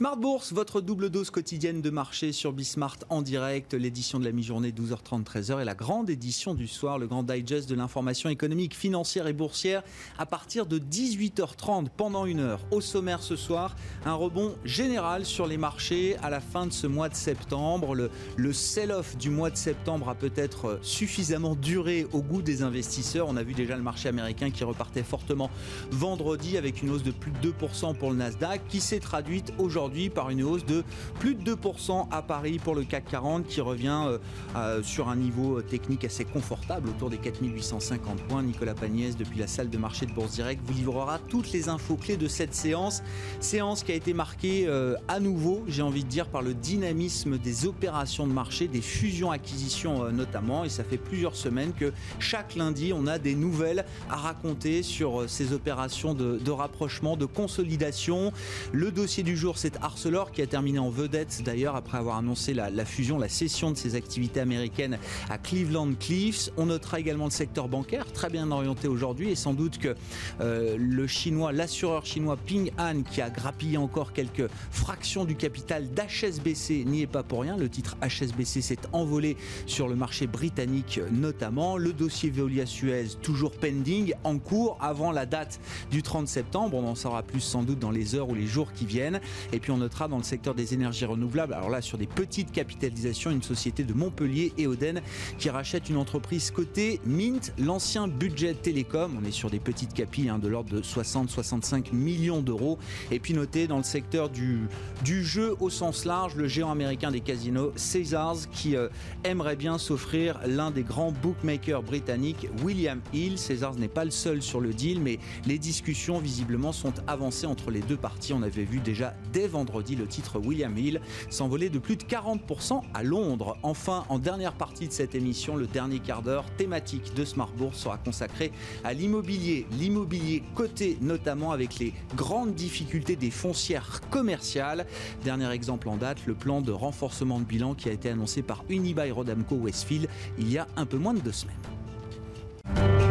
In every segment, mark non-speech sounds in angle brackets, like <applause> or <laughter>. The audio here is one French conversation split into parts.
Smart Bourse, votre double dose quotidienne de marché sur Bismart en direct, l'édition de la mi-journée 12h30 13h et la grande édition du soir, le grand digest de l'information économique, financière et boursière à partir de 18h30 pendant une heure. Au sommaire ce soir, un rebond général sur les marchés à la fin de ce mois de septembre. Le, le sell-off du mois de septembre a peut-être suffisamment duré au goût des investisseurs. On a vu déjà le marché américain qui repartait fortement vendredi avec une hausse de plus de 2% pour le Nasdaq qui s'est traduite aujourd'hui par une hausse de plus de 2% à Paris pour le CAC 40 qui revient euh, euh, sur un niveau technique assez confortable autour des 4850 points. Nicolas Pagnès depuis la salle de marché de Bourse Direct vous livrera toutes les infos clés de cette séance. Séance qui a été marquée euh, à nouveau, j'ai envie de dire, par le dynamisme des opérations de marché, des fusions-acquisitions notamment. Et ça fait plusieurs semaines que chaque lundi, on a des nouvelles à raconter sur ces opérations de rapprochement, de consolidation. Le dossier du jour, c'est Arcelor qui a terminé en vedette d'ailleurs après avoir annoncé la, fusion, la cession de ses activités américaines à Cleveland Cliffs. On notera également le secteur bancaire, très bien orienté aujourd'hui et sans doute que euh, le chinois, l'assureur chinois Ping An qui a grappillé encore quelques fractions du capital d'HSBC n'y est pas pour rien. Le titre HSBC s'est envolé sur le marché britannique notamment. Le dossier Veolia Suez toujours pending, en cours avant la date du 30 septembre. On en saura plus sans doute dans les heures ou les jours qui viennent. Puis on notera dans le secteur des énergies renouvelables, alors là sur des petites capitalisations, une société de Montpellier, Eoden, qui rachète une entreprise cotée Mint, l'ancien budget télécom. On est sur des petites capilles hein, de l'ordre de 60-65 millions d'euros. Et puis noté dans le secteur du, du jeu au sens large, le géant américain des casinos, Caesars, qui euh, aimerait bien s'offrir l'un des grands bookmakers britanniques, William Hill. Caesars n'est pas le seul sur le deal, mais les discussions visiblement sont avancées entre les deux parties. On avait vu déjà dès vendredi le titre William Hill s'envoler de plus de 40% à Londres. Enfin, en dernière partie de cette émission, le dernier quart d'heure thématique de Smart Bourse sera consacré à l'immobilier. L'immobilier coté notamment avec les grandes difficultés des foncières commerciales. Dernier exemple en date, le plan de renforcement de bilan qui a été annoncé par Unibail Rodamco Westfield il y a un peu moins de deux semaines.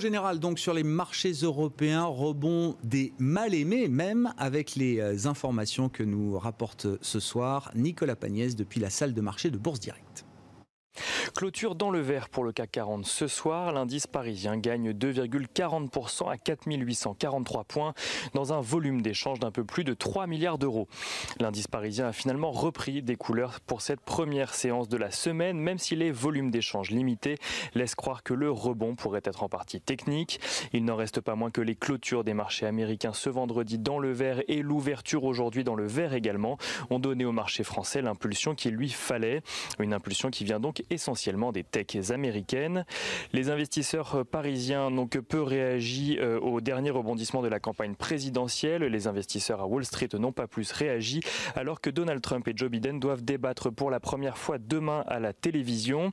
Général donc sur les marchés européens, rebond des mal aimés même avec les euh, informations que nous rapporte ce soir Nicolas Pagnès depuis la salle de marché de Bourse Directe. Clôture dans le vert pour le CAC 40 ce soir. L'indice parisien gagne 2,40% à 4843 points dans un volume d'échange d'un peu plus de 3 milliards d'euros. L'indice parisien a finalement repris des couleurs pour cette première séance de la semaine, même si les volumes d'échange limités laissent croire que le rebond pourrait être en partie technique. Il n'en reste pas moins que les clôtures des marchés américains ce vendredi dans le vert et l'ouverture aujourd'hui dans le vert également ont donné au marché français l'impulsion qu'il lui fallait. Une impulsion qui vient donc essentiellement des techs américaines. Les investisseurs parisiens n'ont que peu réagi euh, au dernier rebondissement de la campagne présidentielle. Les investisseurs à Wall Street n'ont pas plus réagi alors que Donald Trump et Joe Biden doivent débattre pour la première fois demain à la télévision.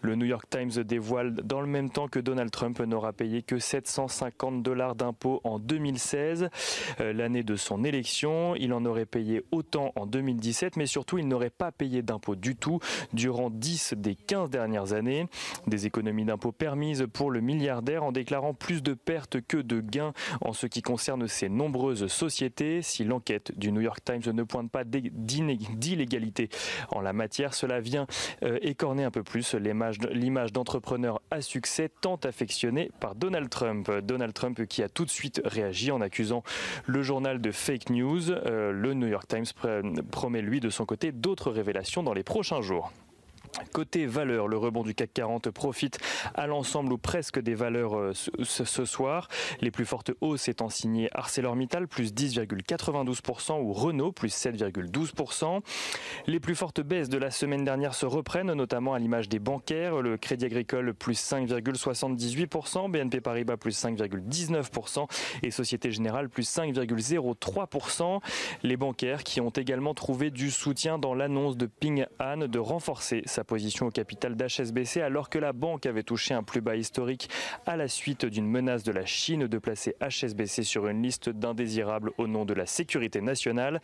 Le New York Times dévoile dans le même temps que Donald Trump n'aura payé que 750 dollars d'impôts en 2016, euh, l'année de son élection. Il en aurait payé autant en 2017, mais surtout il n'aurait pas payé d'impôts du tout durant 10 des 15 dernières années. Des économies d'impôts permises pour le milliardaire en déclarant plus de pertes que de gains en ce qui concerne ses nombreuses sociétés. Si l'enquête du New York Times ne pointe pas d'illégalité en la matière, cela vient euh, écorner un peu plus l'image d'entrepreneur à succès tant affectionné par Donald Trump. Donald Trump qui a tout de suite réagi en accusant le journal de fake news. Euh, le New York Times promet lui de son côté d'autres révélations dans les prochains jours. Côté valeur, le rebond du CAC 40 profite à l'ensemble ou presque des valeurs euh, ce soir. Les plus fortes hausses étant signées ArcelorMittal plus 10,92% ou Renault plus 7,12%. Les plus fortes baisses de la semaine dernière se reprennent, notamment à l'image des bancaires. Le Crédit Agricole plus 5,78%, BNP Paribas plus 5,19% et Société Générale plus 5,03%. Les bancaires qui ont également trouvé du soutien dans l'annonce de Ping An de renforcer sa position au capital d'HSBC alors que la banque avait touché un plus bas historique à la suite d'une menace de la Chine de placer HSBC sur une liste d'indésirables au nom de la sécurité nationale.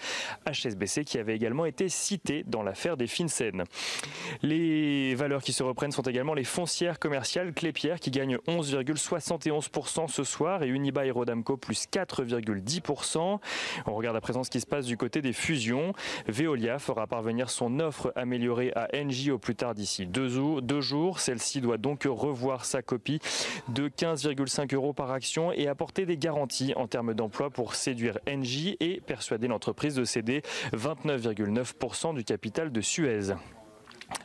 HSBC qui avait également été cité dans l'affaire des FinCEN. Les valeurs qui se reprennent sont également les foncières commerciales Clépierre qui gagne 11,71% ce soir et Unibail Rodamco plus 4,10%. On regarde à présent ce qui se passe du côté des fusions. Veolia fera parvenir son offre améliorée à Engie au plus tard d'ici deux, jours. Celle-ci doit donc revoir sa copie de 15,5 euros par action et apporter des garanties en termes d'emploi pour séduire Engie et persuader l'entreprise de céder 29,9% du capital de Suez.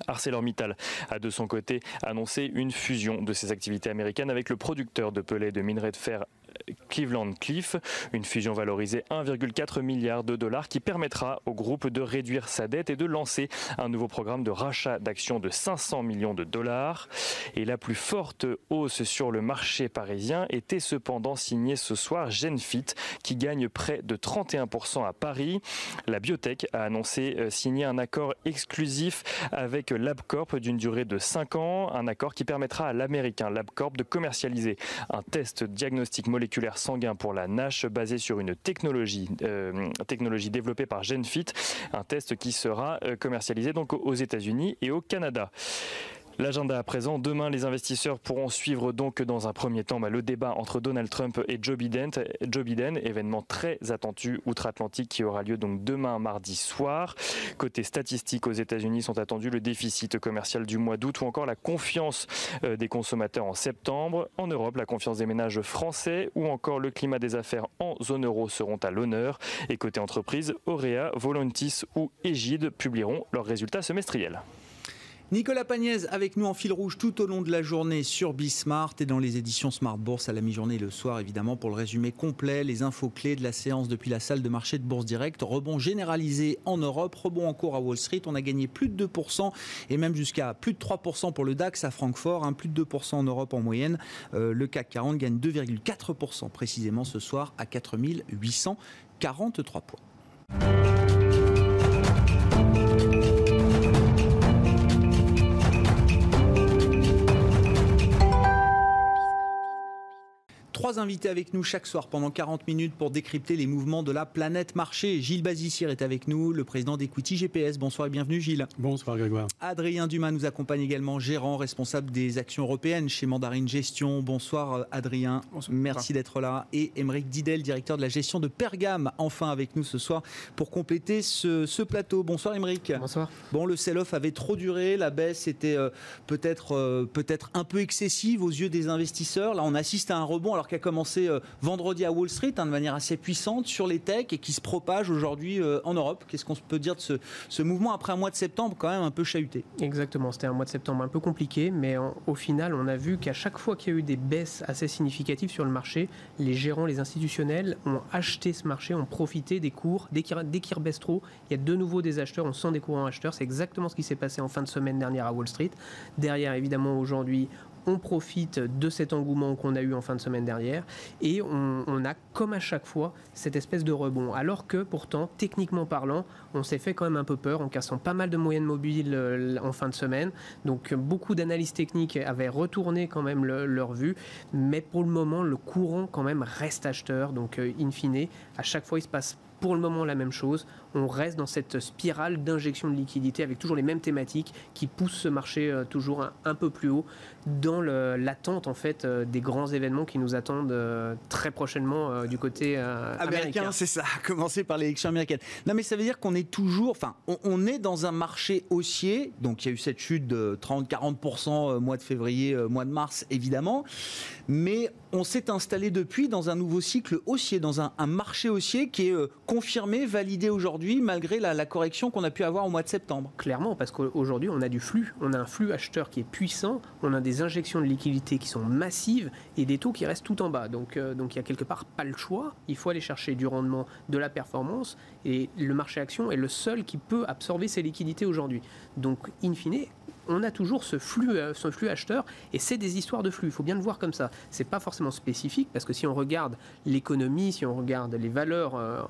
ArcelorMittal a de son côté annoncé une fusion de ses activités américaines avec le producteur de pelets de minerais de fer Cleveland Cliff, une fusion valorisée 1,4 milliard de dollars qui permettra au groupe de réduire sa dette et de lancer un nouveau programme de rachat d'actions de 500 millions de dollars. Et la plus forte hausse sur le marché parisien était cependant signée ce soir Genfit qui gagne près de 31% à Paris. La biotech a annoncé euh, signer un accord exclusif avec LabCorp d'une durée de 5 ans, un accord qui permettra à l'américain LabCorp de commercialiser un test diagnostic moléculaire sanguin pour la NASH basé sur une technologie, euh, technologie développée par Genfit, un test qui sera euh, commercialisé donc aux États-Unis et au Canada. L'agenda à présent, demain les investisseurs pourront suivre donc dans un premier temps bah, le débat entre Donald Trump et Joe Biden, Joe Biden, événement très attendu outre-Atlantique qui aura lieu donc demain mardi soir. Côté statistique aux États-Unis sont attendus le déficit commercial du mois d'août ou encore la confiance euh, des consommateurs en septembre. En Europe, la confiance des ménages français ou encore le climat des affaires en zone euro seront à l'honneur. Et côté entreprise, Auréa, Volantis ou Égide publieront leurs résultats semestriels. Nicolas Pagnès avec nous en fil rouge tout au long de la journée sur Bismart et dans les éditions Smart Bourse à la mi-journée et le soir évidemment pour le résumé complet, les infos clés de la séance depuis la salle de marché de Bourse Direct. Rebond généralisé en Europe, rebond en cours à Wall Street. On a gagné plus de 2% et même jusqu'à plus de 3% pour le DAX à Francfort, hein, plus de 2% en Europe en moyenne. Euh, le CAC 40 gagne 2,4% précisément ce soir à 4843 points. Trois invités avec nous chaque soir pendant 40 minutes pour décrypter les mouvements de la planète marché. Gilles Bazissier est avec nous, le président d'Equity GPS. Bonsoir et bienvenue Gilles. Bonsoir Grégoire. Adrien Dumas nous accompagne également, gérant responsable des actions européennes chez Mandarine Gestion. Bonsoir Adrien. Bonsoir. Merci d'être là. Et Émeric Didel, directeur de la gestion de Pergame, enfin avec nous ce soir pour compléter ce, plateau. Bonsoir Émeric. Bonsoir. Bon, le sell-off avait trop duré, la baisse était euh, peut-être euh, peut-être un peu excessive aux yeux des investisseurs. Là, on assiste à un rebond alors qui commencé euh, vendredi à Wall Street hein, de manière assez puissante sur les techs et qui se propage aujourd'hui euh, en Europe. Qu'est-ce qu'on peut dire de ce, mouvement après un mois de septembre quand même un peu chahuté? Exactement, c'était un mois de septembre un peu compliqué, mais au final, on a vu qu'à chaque fois qu'il y a eu des baisses assez significatives sur le marché, les gérants, les institutionnels ont acheté ce marché, ont profité des cours. Dès qu'il rebaisse trop, il y a de nouveau des acheteurs, on sent des courants acheteurs. C'est exactement ce qui s'est passé en fin de semaine dernière à Wall Street. Derrière, évidemment, aujourd'hui, on profite de cet engouement qu'on a eu en fin de semaine dernière et on, a, comme à chaque fois, cette espèce de rebond. Alors que pourtant, techniquement parlant, on s'est fait quand même un peu peur en cassant pas mal de moyennes mobiles euh, en fin de semaine. Donc beaucoup d'analyses techniques avaient retourné quand même leur vue, mais pour le moment, le courant quand même reste acheteur. Donc euh, in fine, à chaque fois, il se passe pour le moment la même chose. On reste dans cette spirale d'injection de liquidité avec toujours les mêmes thématiques qui poussent ce marché euh, toujours un, peu plus haut dans l'attente en fait euh, des grands événements qui nous attendent euh, très prochainement du côté américain. <laughs> c'est ça, commencer par l'élection américaine. Non mais ça veut dire qu'on est toujours, enfin, on, est dans un marché haussier. Donc il y a eu cette chute de 30-40% mois de février, mois de mars évidemment, mais on s'est installé depuis dans un nouveau cycle haussier, dans un, un marché haussier qui est confirmé, validé aujourd'hui, malgré la, correction qu'on a pu avoir au mois de septembre Clairement, parce qu'aujourd'hui, on a du flux. On a un flux acheteur qui est puissant, on a des injections de liquidités qui sont massives et des taux qui restent tout en bas. Donc, euh, donc il y a quelque part pas le choix. Il faut aller chercher du rendement, de la performance. Et le marché action est le seul qui peut absorber ces liquidités aujourd'hui. Donc, in fine, on a toujours ce flux, euh, ce flux acheteur et c'est des histoires de flux. Il faut bien le voir comme ça. C'est pas forcément spécifique parce que si on regarde l'économie, si on regarde les valeurs euh,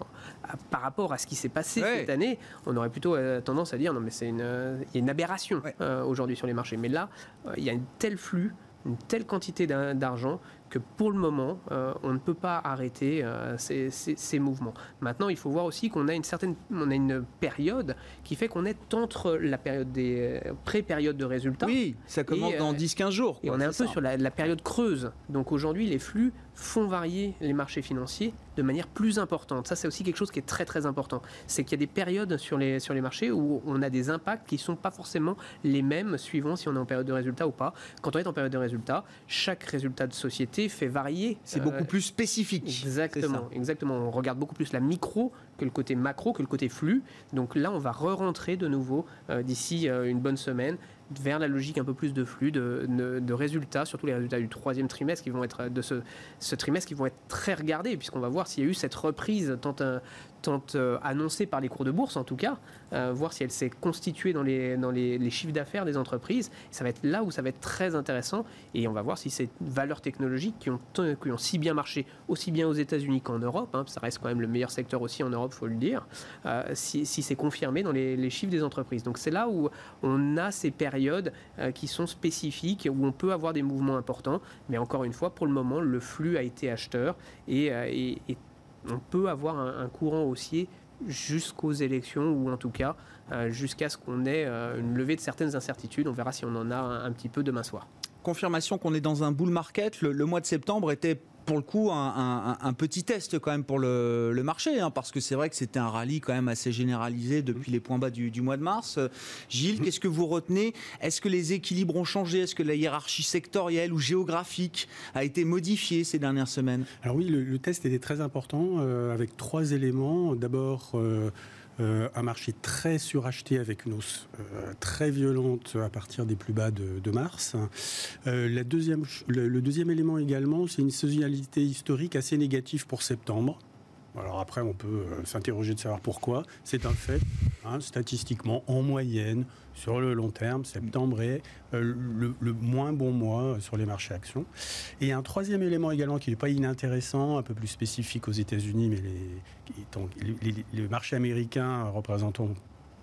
par rapport à ce qui s'est passé cette année, on aurait plutôt euh, tendance à dire non mais c'est une, une aberration aujourd'hui sur les marchés. Mais là, il y a un tel flux une telle quantité d'argent que pour le moment, euh, on ne peut pas arrêter euh, ces, mouvements. Maintenant, il faut voir aussi qu'on a une certaine, on a une période qui fait qu'on est entre la période des euh, pré-périodes de résultats. Oui, ça commence dans 10-15 jours. et on est un peu sur la, la, période creuse. Donc aujourd'hui, les flux font varier les marchés financiers de manière plus importante. Ça, c'est aussi quelque chose qui est très très important. C'est qu'il y a des périodes sur les, sur les marchés où on a des impacts qui ne sont pas forcément les mêmes suivant si on est en période de résultat ou pas. Quand on est en période de résultat, chaque résultat de société fait varier. C'est beaucoup plus spécifique. Exactement, exactement. On regarde beaucoup plus la micro que le côté macro, que le côté flux. Donc là, on va re-rentrer de nouveau euh, d'ici euh, une bonne semaine vers la logique un peu plus de flux, de, résultats, surtout les résultats du troisième trimestre qui vont être de ce, ce trimestre qui vont être très regardés, puisqu'on va voir s'il y a eu cette reprise tant, tant euh, annoncée par les cours de bourse en tout cas, euh, voir si elle s'est constituée dans les, dans les, chiffres d'affaires des entreprises. Ça va être là où ça va être très intéressant et on va voir si ces valeurs technologiques qui ont, qui ont si bien marché, aussi bien aux États-Unis qu'en Europe, hein, ça reste quand même le meilleur secteur aussi en Europe, faut le dire, euh, si, si c'est confirmé dans les, chiffres des entreprises. Donc c'est là où on a ces périodes qui sont spécifiques, où on peut avoir des mouvements importants, mais encore une fois, pour le moment, le flux a été acheteur et, et, et on peut avoir un, courant haussier jusqu'aux élections ou en tout cas euh, jusqu'à ce qu'on ait euh, une levée de certaines incertitudes. On verra si on en a un, petit peu demain soir. Confirmation qu'on est dans un bull market. le mois de septembre était pour le coup un, petit test quand même pour le, marché, hein, parce que c'est vrai que c'était un rallye quand même assez généralisé depuis les points bas du, mois de mars. Gilles, qu'est-ce que vous retenez? Est-ce que les équilibres ont changé? Est-ce que la hiérarchie sectorielle ou géographique a été modifiée ces dernières semaines? Alors oui, le, test était très important euh, avec trois éléments. D'abord, euh, euh, un marché très suracheté avec une hausse euh, très violente à partir des plus bas de, mars. Euh, deuxième, le, deuxième élément également, c'est une saisonnalité historique assez négative pour septembre. Alors après, on peut s'interroger de savoir pourquoi. C'est un fait. Hein, statistiquement, en moyenne, sur le long terme, septembre est euh, le, moins bon mois sur les marchés actions. Et un troisième élément également qui n'est pas inintéressant, un peu plus spécifique aux États-Unis, mais les, les, marchés américains représentant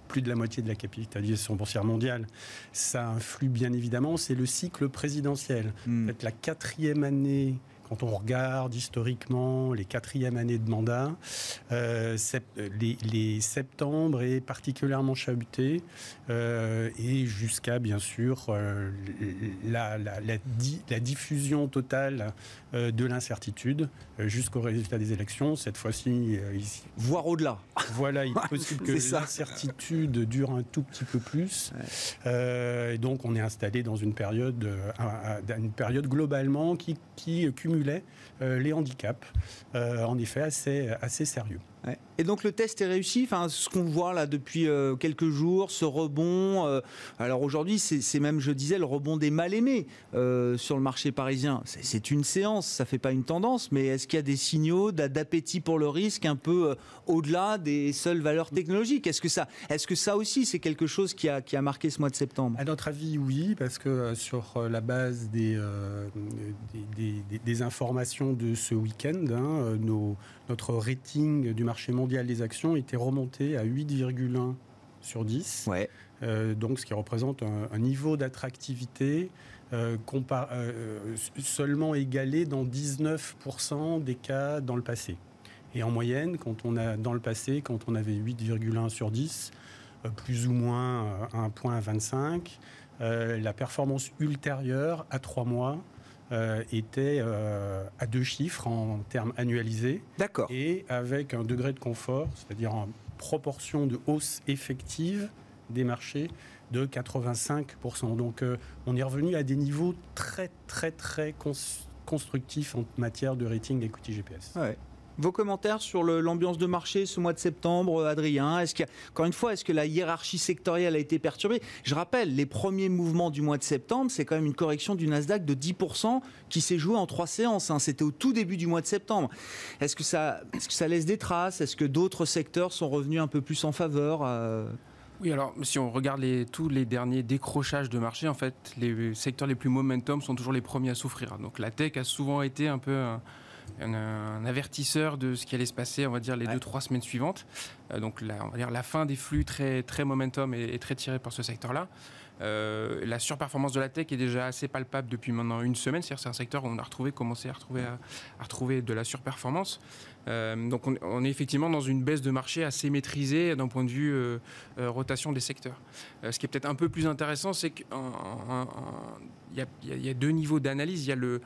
plus de la moitié de la capitalisation boursière mondiale, ça influe bien évidemment, c'est le cycle présidentiel. Hmm. la quatrième année quand on regarde historiquement les quatrièmes années de mandat, euh, les, septembre est particulièrement chahuté euh, et jusqu'à bien sûr euh, la, la, diffusion totale de l'incertitude jusqu'au résultat des élections. Cette fois-ci, voire au-delà. Voilà, il est <laughs> possible que l'incertitude dure un tout petit peu plus. et donc, on est installé dans une période, une période globalement qui, qui cumule euh, les handicaps, euh, en effet assez, assez sérieux. Et donc le test est réussi. Enfin, ce qu'on voit là depuis euh, quelques jours, ce rebond. Euh, alors aujourd'hui, c'est même, je disais, le rebond des mal aimés euh, sur le marché parisien. C'est une séance, ça fait pas une tendance, mais est-ce qu'il y a des signaux d'appétit pour le risque un peu au-delà des seules valeurs technologiques? Est-ce que ça, est-ce que ça aussi, c'est quelque chose qui a, qui a marqué ce mois de septembre? À notre avis, oui, parce que sur la base des, des, des, informations de ce week-end, hein, nos, notre rating du marché mondial des actions était remonté à 8,1 sur 10. Ouais. Euh, donc, ce qui représente un, niveau d'attractivité euh, euh, seulement égalé dans 19% des cas dans le passé. Et en moyenne, quand on a dans le passé, quand on avait 8,1 sur 10, plus ou moins 1 point à 25, la performance ultérieure à 3 mois euh, était euh, à deux chiffres en termes annualisés. D'accord. Et avec un degré de confort, c'est-à-dire en proportion de hausse effective des marchés de 85%. Donc euh, on est revenu à des niveaux très très très constructifs en matière de rating equity GPS. Ouais. Vos commentaires sur l'ambiance de marché ce mois de septembre, euh, Adrien? Est-ce encore une fois, est-ce que la hiérarchie sectorielle a été perturbée? Je rappelle, les premiers mouvements du mois de septembre, c'est quand même une correction du Nasdaq de 10% qui s'est jouée en trois séances. Hein. C'était au tout début du mois de septembre. Est-ce que ça, laisse des traces? Est-ce que d'autres secteurs sont revenus un peu plus en faveur euh? Oui, alors si on regarde tous les derniers décrochages de marché, en fait, les secteurs les plus momentum sont toujours les premiers à souffrir. Donc la tech a souvent été un peu avertisseur de ce qui allait se passer, on va dire, les deux, trois semaines suivantes. Euh, donc la, on va dire la fin des flux très, très momentum est, très tirée par ce secteur-là. Euh, la surperformance de la tech est déjà assez palpable depuis maintenant une semaine. C'est-à-dire c'est un secteur où on a retrouvé, commencé à retrouver, à, retrouver de la surperformance. Euh, donc on, est effectivement dans une baisse de marché assez maîtrisée d'un point de vue rotation des secteurs. ce qui est peut-être un peu plus intéressant, c'est qu'il y, y, a deux niveaux d'analyse. Il y a le,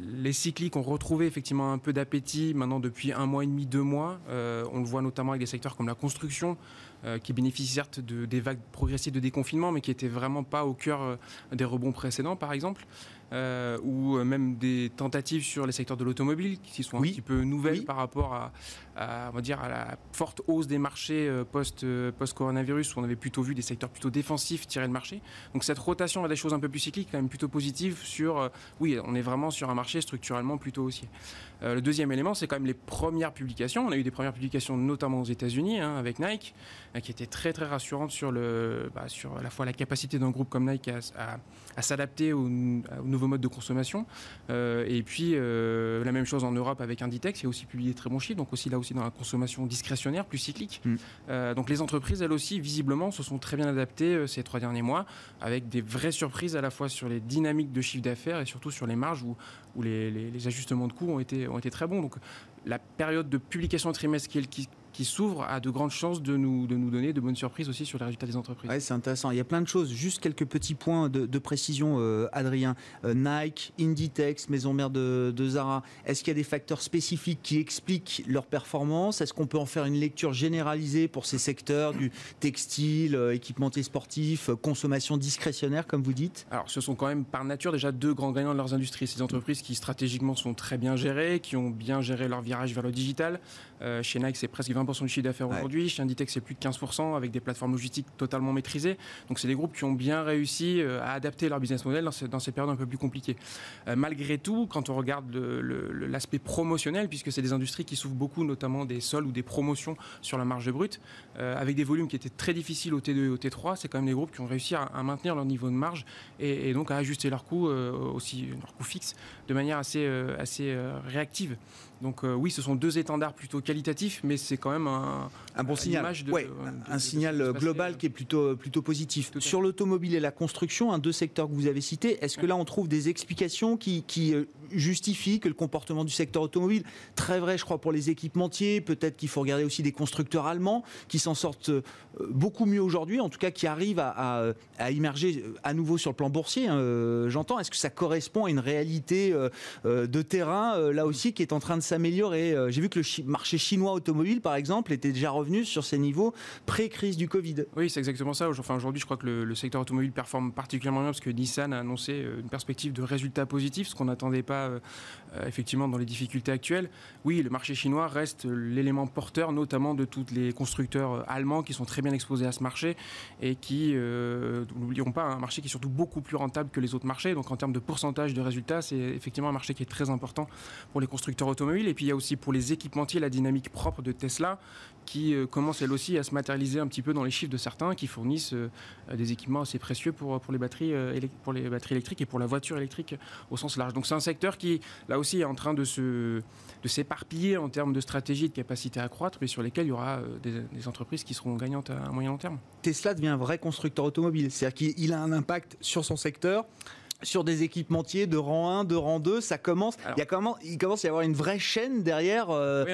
les cycliques ont retrouvé effectivement un peu d'appétit maintenant depuis un mois et demi, deux mois. Euh, on le voit notamment avec des secteurs comme la construction, euh, qui bénéficient certes de, des vagues progressives de déconfinement, mais qui n'étaient vraiment pas au cœur euh, des rebonds précédents, par exemple. Ou même des tentatives sur les secteurs de l'automobile qui sont un petit peu nouvelles par rapport à, on va dire, à la forte hausse des marchés post, post-coronavirus où on avait plutôt vu des secteurs plutôt défensifs tirer le marché. Donc cette rotation vers des choses un peu plus cycliques, quand même plutôt positive sur, oui, on est vraiment sur un marché structurellement plutôt haussier. Euh, le deuxième élément, c'est quand même les premières publications. On a eu des premières publications notamment aux États-Unis hein, avec Nike, euh, qui étaient très très rassurantes sur, le, bah, sur à la fois la capacité d'un groupe comme Nike à, s'adapter aux, nouveaux modes de consommation. Euh, et puis la même chose en Europe avec Inditex, qui a aussi publié très bons chiffres, donc aussi là aussi dans la consommation discrétionnaire, plus cyclique. Mm. donc les entreprises, elles aussi, visiblement, se sont très bien adaptées ces trois derniers mois, avec des vraies surprises à la fois sur les dynamiques de chiffre d'affaires et surtout sur les marges où, où les, les, ajustements de coûts ont été, ont été très bons. Donc la période de publication trimestrielle qui, qui s'ouvre a de grandes chances de nous, de nous donner de bonnes surprises aussi sur les résultats des entreprises. Ouais, c'est intéressant. Il y a plein de choses. Juste quelques petits points de, précision, euh, Adrien. Euh, Nike, Inditex, maison mère de, de Zara. Est-ce qu'il y a des facteurs spécifiques qui expliquent leur performance? Est-ce qu'on peut en faire une lecture généralisée pour ces secteurs du textile, euh, équipementier sportif, consommation discrétionnaire, comme vous dites? Alors, ce sont quand même par nature déjà deux grands gagnants de leurs industries. Ces entreprises qui stratégiquement sont très bien gérées, qui ont bien géré leur virage vers le digital. chez Nike, c'est presque 20 du chiffre d'affaires aujourd'hui. Chez Inditex, c'est plus de 15% avec des plateformes logistiques totalement maîtrisées. Donc, c'est des groupes qui ont bien réussi euh, à adapter leur business model dans ces, périodes un peu plus compliquées. Euh, malgré tout, quand on regarde l'aspect promotionnel, puisque c'est des industries qui souffrent beaucoup, notamment des sols ou des promotions sur la marge brute, euh, avec des volumes qui étaient très difficiles au T2 et au T3, c'est quand même des groupes qui ont réussi à, maintenir leur niveau de marge et, donc à ajuster leurs coûts aussi, leurs coûts fixes, de manière assez, assez réactive. Donc oui, ce sont deux étendards plutôt qualitatifs, mais c'est quand même un, un bon signal. un signal global qui est plutôt, plutôt positif. Sur l'automobile et la construction, un deux secteurs que vous avez cités, est-ce que là on trouve des explications qui, qui euh, justifient que le comportement du secteur automobile, très vrai je crois pour les équipementiers, peut-être qu'il faut regarder aussi des constructeurs allemands qui s'en sortent euh, beaucoup mieux aujourd'hui, en tout cas qui arrivent à, à, immerger euh, à nouveau sur le plan boursier, hein, j'entends. Est-ce que ça correspond à une réalité de terrain, là aussi, qui est en train de s'améliorer J'ai vu que le marché chinois automobile, par exemple, était déjà revenu sur ces niveaux pré-crise du Covid. Oui, c'est exactement ça. Enfin, aujourd'hui, je crois que le, secteur automobile performe particulièrement bien parce que Nissan a annoncé euh, une perspective de résultats positifs, ce qu'on n'attendait pas euh, euh, effectivement dans les difficultés actuelles. Oui, le marché chinois reste l'élément porteur, notamment de tous les constructeurs allemands qui sont très bien exposés à ce marché et qui, n'oublions pas, un marché qui est surtout beaucoup plus rentable que les autres marchés. Donc en termes de pourcentage de résultats, c'est effectivement un marché qui est très important pour les constructeurs automobiles. Et puis il y a aussi pour les équipementiers la dynamique propre de Tesla qui euh, commence elle aussi à se matérialiser un petit peu dans les chiffres de certains qui fournissent euh, des équipements assez précieux pour, pour, les batteries, euh, pour les batteries électriques et pour la voiture électrique au sens large. Donc c'est un secteur qui, là aussi, est en train de, se, de s'éparpiller en termes de stratégie, de capacité à croître, mais sur lesquels il y aura des, entreprises qui seront gagnantes à, moyen terme. Tesla devient un vrai constructeur automobile, c'est-à-dire qu'il a un impact sur son secteur sur des équipementiers de rang 1, de rang 2, ça commence. il, y a comment, il commence à y avoir une vraie chaîne derrière, euh,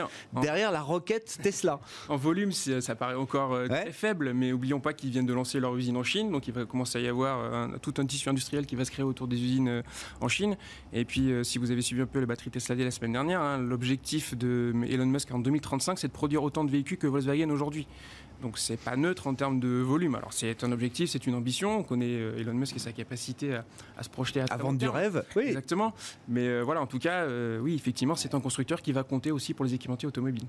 derrière la roquette Tesla. En volume, ça paraît encore euh, très faible, mais oublions pas qu'ils viennent de lancer leur usine en Chine, donc il va commencer à y avoir tout un tissu industriel qui va se créer autour des usines euh, en Chine. Et puis, si vous avez suivi un peu la batterie Tesla dès la semaine dernière, hein, l'objectif de Elon Musk en 2035, c'est de produire autant de véhicules que Volkswagen aujourd'hui. Donc c'est pas neutre en termes de volume. Alors c'est un objectif, c'est une ambition. On connaît Elon Musk et sa capacité à, à se projeter à Avant du rêve, oui. Exactement. Mais voilà, en tout cas, oui, effectivement, c'est un constructeur qui va compter aussi pour les équipementiers automobiles.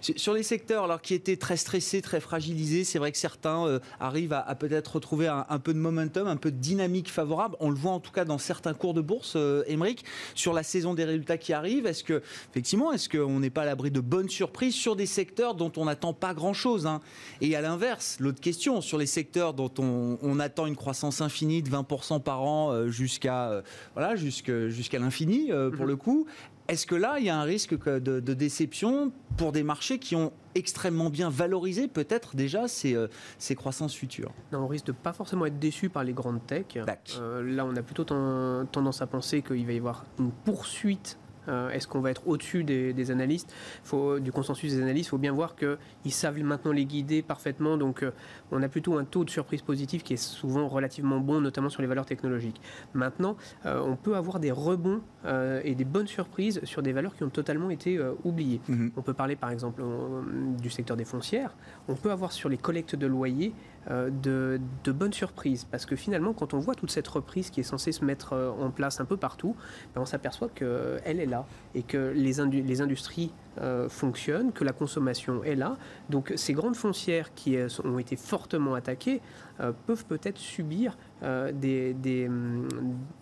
Sur les secteurs alors, qui étaient très stressés, très fragilisés, c'est vrai que certains arrivent à, peut-être retrouver un, peu de momentum, un peu de dynamique favorable. On le voit en tout cas dans certains cours de bourse, Émeric, sur la saison des résultats qui arrivent. Est-ce que, effectivement, est-ce qu'on n'est pas à l'abri de bonnes surprises sur des secteurs dont on n'attend pas grand-chose hein? Et à l'inverse, l'autre question, sur les secteurs dont on, attend une croissance infinie de 20% par an euh, jusqu'à euh, voilà, jusqu'à l'infini, euh, pour mhm. le coup, est-ce que là, il y a un risque de, déception pour des marchés qui ont extrêmement bien valorisé peut-être déjà ces, ces, croissances futures? Non, On risque de pas forcément être déçu par les grandes tech. là, on a plutôt tendance à penser qu'il va y avoir une poursuite euh, est-ce qu'on va être au-dessus des, analystes faut, Du consensus des analystes, il faut bien voir qu'ils savent maintenant les guider parfaitement. Donc, euh, on a plutôt un taux de surprise positif qui est souvent relativement bon, notamment sur les valeurs technologiques. Maintenant, euh, on peut avoir des rebonds et des bonnes surprises sur des valeurs qui ont totalement été oubliées. Mhm. On peut parler par exemple du secteur des foncières. On peut avoir sur les collectes de loyers euh, de, bonnes surprises. Parce que finalement, quand on voit toute cette reprise qui est censée se mettre euh, en place un peu partout, ben, on s'aperçoit qu'elle est là et que les, les industries euh, fonctionnent, que la consommation est là. Donc ces grandes foncières qui ont été fortement attaquées peuvent peut-être subir des, hum,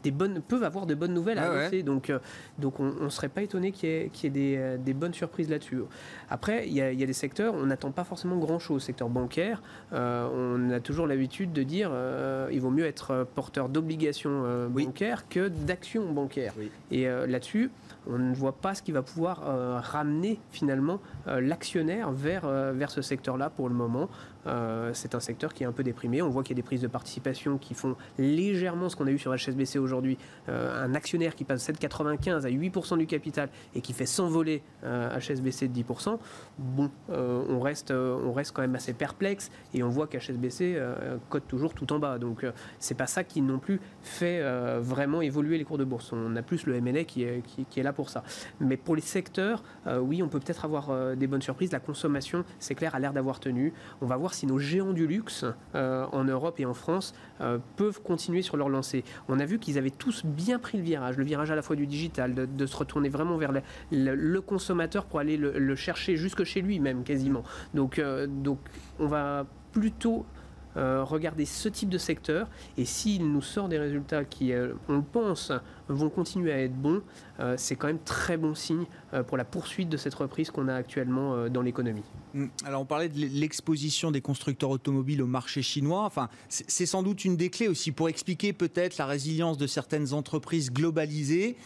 des, bonnes, peuvent avoir de bonnes nouvelles à annoncer. Donc, donc on ne serait pas étonné qu'il y ait, y ait des, bonnes surprises là-dessus. Après, il y, a, des secteurs, on n'attend pas forcément grand-chose. Secteur bancaire, on a toujours l'habitude de dire euh, il vaut mieux être porteur d'obligations euh, bancaires que d'actions bancaires. Et euh, là-dessus, on ne voit pas ce qui va pouvoir ramener finalement l'actionnaire vers, vers ce secteur-là pour le moment. Euh, c'est un secteur qui est un peu déprimé. On voit qu'il y a des prises de participation qui font légèrement ce qu'on a eu sur HSBC aujourd'hui. Euh, un actionnaire qui passe 7,95 à 8% du capital et qui fait s'envoler HSBC de 10%. Bon, euh, on, reste, on reste quand même assez perplexe et on voit qu'HSBC cote toujours tout en bas. Donc c'est pas ça qui non plus fait vraiment évoluer les cours de bourse. On a plus le M&A qui est, qui, est là pour ça. Mais pour les secteurs, oui, on peut peut-être avoir des bonnes surprises. La consommation, c'est clair, a l'air d'avoir tenu. On va voir si nos géants du luxe euh, en Europe et en France euh, peuvent continuer sur leur lancée. On a vu qu'ils avaient tous bien pris le virage, le virage à la fois du digital, de, se retourner vraiment vers le, consommateur pour aller le, chercher jusque chez lui même quasiment. Donc, euh, donc on va plutôt euh, regarder ce type de secteur et s'il nous sort des résultats qui, euh, on pense, vont continuer à être bons, euh, c'est quand même très bon signe pour la poursuite de cette reprise qu'on a actuellement dans l'économie. Hum, alors on parlait de l'exposition des constructeurs automobiles au marché chinois. Enfin, c'est sans doute une des clés aussi pour expliquer peut-être la résilience de certaines entreprises globalisées.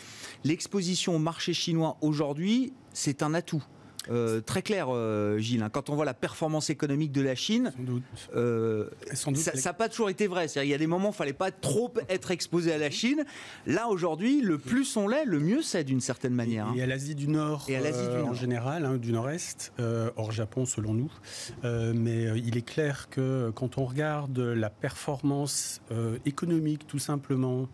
L'exposition au marché chinois aujourd'hui, c'est un atout. Euh, très clair, euh, Gilles. Hein. quand on voit la performance économique de la Chine, euh, ça n'a pas toujours été vrai. Il y a des moments où il ne fallait pas trop être exposé à la Chine. Là, aujourd'hui, le plus on l'est, le mieux c'est d'une certaine manière. Et, hein. à l'Asie du Nord, et à l'Asie en général, hein, du Nord-Est, hors Japon selon nous. mais il est clair que quand on regarde la performance économique, tout simplement,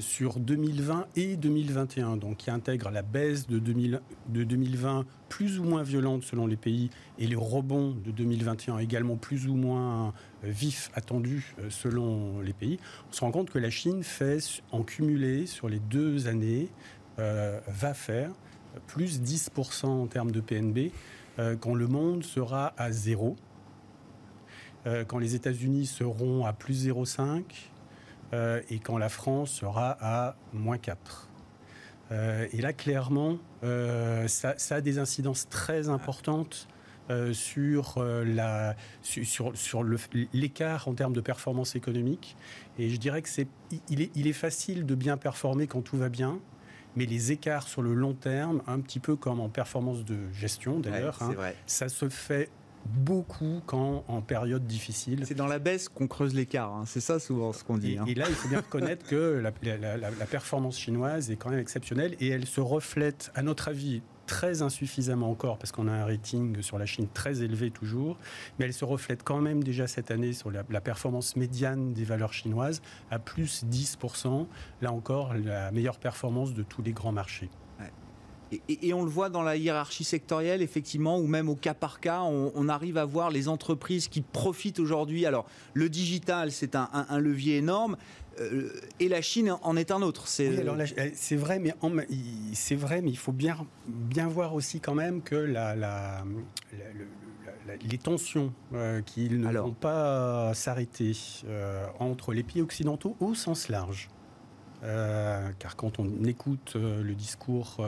sur 2020 et 2021, donc qui intègre la baisse de, 2000, de 2020 plus ou moins violente selon les pays et les rebonds de 2021 également plus ou moins euh, vifs attendus euh, selon les pays, on se rend compte que la Chine fait en cumulé sur les deux années euh, va faire plus 10% en termes de PNB quand le monde sera à zéro, quand les États-Unis seront à plus 0,5 et quand la France sera à moins 4. Euh, et là, clairement, euh, ça, a des incidences très importantes euh, sur la sur, sur l'écart en termes de performance économique. Et je dirais que c'est il est, il est facile de bien performer quand tout va bien. Mais les écarts sur le long terme, un petit peu comme en performance de gestion d'ailleurs, hein, ça se fait beaucoup quand en période difficile. C'est dans la baisse qu'on creuse l'écart, hein. c'est ça souvent ce qu'on dit. Et, hein. et, là, il faut bien reconnaître que la, la, performance chinoise est quand même exceptionnelle et elle se reflète, à notre avis, très insuffisamment encore, parce qu'on a un rating sur la Chine très élevé toujours, mais elle se reflète quand même déjà cette année sur la, performance médiane des valeurs chinoises à plus 10%. Là encore, la meilleure performance de tous les grands marchés. Et, on le voit dans la hiérarchie sectorielle, effectivement, ou même au cas par cas, on, arrive à voir les entreprises qui profitent aujourd'hui. Alors, le digital, c'est un, levier énorme. Euh, et la Chine en est un autre. C'est vrai, mais c'est vrai, mais il faut bien bien voir aussi quand même que la, la, les tensions euh, qui ne vont pas s'arrêter euh, entre les pays occidentaux au sens large. car quand on écoute le discours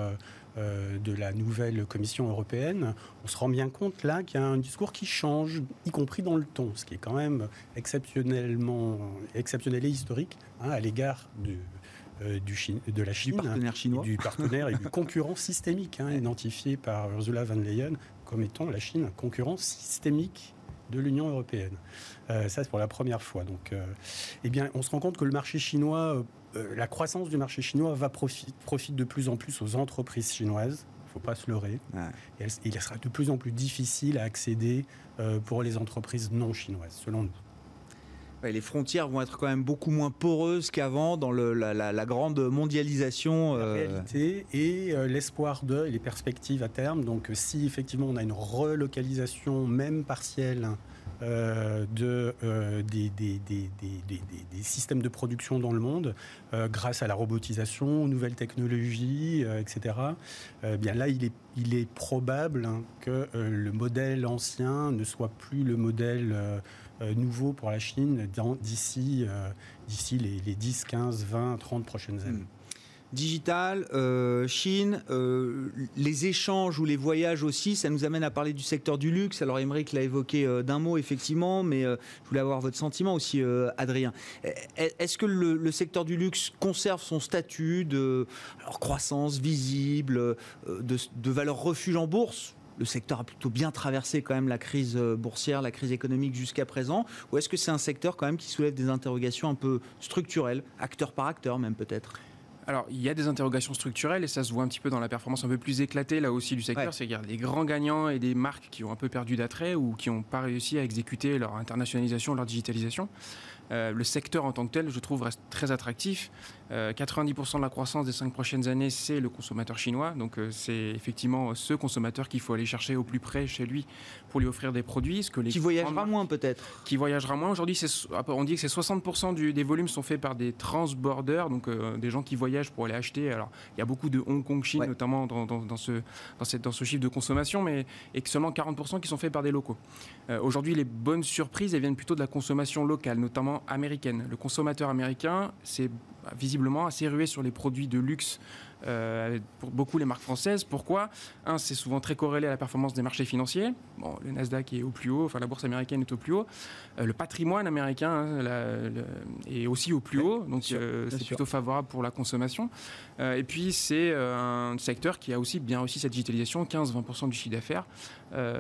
euh, de la nouvelle Commission européenne, on se rend bien compte là qu'il y a un discours qui change, y compris dans le ton, ce qui est quand même exceptionnellement exceptionnel et historique hein, à l'égard du, euh, de la Chine, du partenaire chinois, du partenaire et du <laughs> concurrent systémique, hein, identifié par Ursula von der Leyen comme étant la Chine un concurrent systémique de l'Union européenne. Euh, ça, c'est pour la première fois. Donc, eh bien, on se rend compte que le marché chinois euh, la croissance du marché chinois va profite, profite de plus en plus aux entreprises chinoises. Il ne faut pas se leurrer. il sera de plus en plus difficile à accéder euh, pour les entreprises non chinoises, selon nous. Les frontières vont être quand même beaucoup moins poreuses qu'avant dans la, grande mondialisation. La euh, réalité et l'espoir de et les perspectives à terme. Donc, si effectivement on a une relocalisation, même partielle, euh, de, euh, des, des, des, des, systèmes de production dans le monde euh, grâce à la robotisation, aux nouvelles technologies, etc. bien là, il est, il est probable hein, que le modèle ancien ne soit plus le modèle nouveau pour la Chine d'ici d'ici les, les, 10, 15, 20, 30 prochaines années. Hmm digital, euh, Chine, euh, les échanges ou les voyages aussi, ça nous amène à parler du secteur du luxe. Alors Émeric l'a évoqué euh, d'un mot effectivement, mais je voulais avoir votre sentiment aussi, Adrien. Est-ce que le, secteur du luxe conserve son statut de croissance visible, de valeur refuge en bourse le secteur a plutôt bien traversé quand même la crise boursière, la crise économique jusqu'à présent Ou est-ce que c'est un secteur quand même qui soulève des interrogations un peu structurelles, acteur par acteur même peut-être? Alors, il y a des interrogations structurelles et ça se voit un petit peu dans la performance un peu plus éclatée là aussi du secteur. C'est qu'il y a des grands gagnants et des marques qui ont un peu perdu d'attrait ou qui n'ont pas réussi à exécuter leur internationalisation, leur digitalisation. Euh, le secteur en tant que tel, je trouve, reste très attractif. 90% euh, de la croissance des cinq prochaines années, c'est le consommateur chinois. Donc euh, c'est effectivement ce consommateur qu'il faut aller chercher au plus près chez lui pour lui offrir des produits. Ce que les qui voyagera moins peut-être Qui voyagera moins. Aujourd'hui, on dit que c'est 60% du, des volumes sont faits par des transborders, donc des gens qui voyagent pour aller acheter. Alors il y a beaucoup de Hong Kong-Chine, notamment dans, dans, ce, dans, cette, dans ce chiffre de consommation, mais et que seulement 40% qui sont faits par des locaux. Aujourd'hui, les bonnes surprises, elles viennent plutôt de la consommation locale, notamment américaine. Le consommateur américain, c'est visiblement assez rué sur les produits de luxe euh, pour beaucoup les marques françaises. Pourquoi? Un, c'est souvent très corrélé à la performance des marchés financiers. Bon, le Nasdaq est au plus haut, enfin la bourse américaine est au plus haut. Euh, le patrimoine américain hein, est aussi au plus haut, donc euh, c'est plutôt favorable pour la consommation. et puis c'est un secteur qui a aussi bien réussi cette digitalisation, 15-20% du chiffre d'affaires,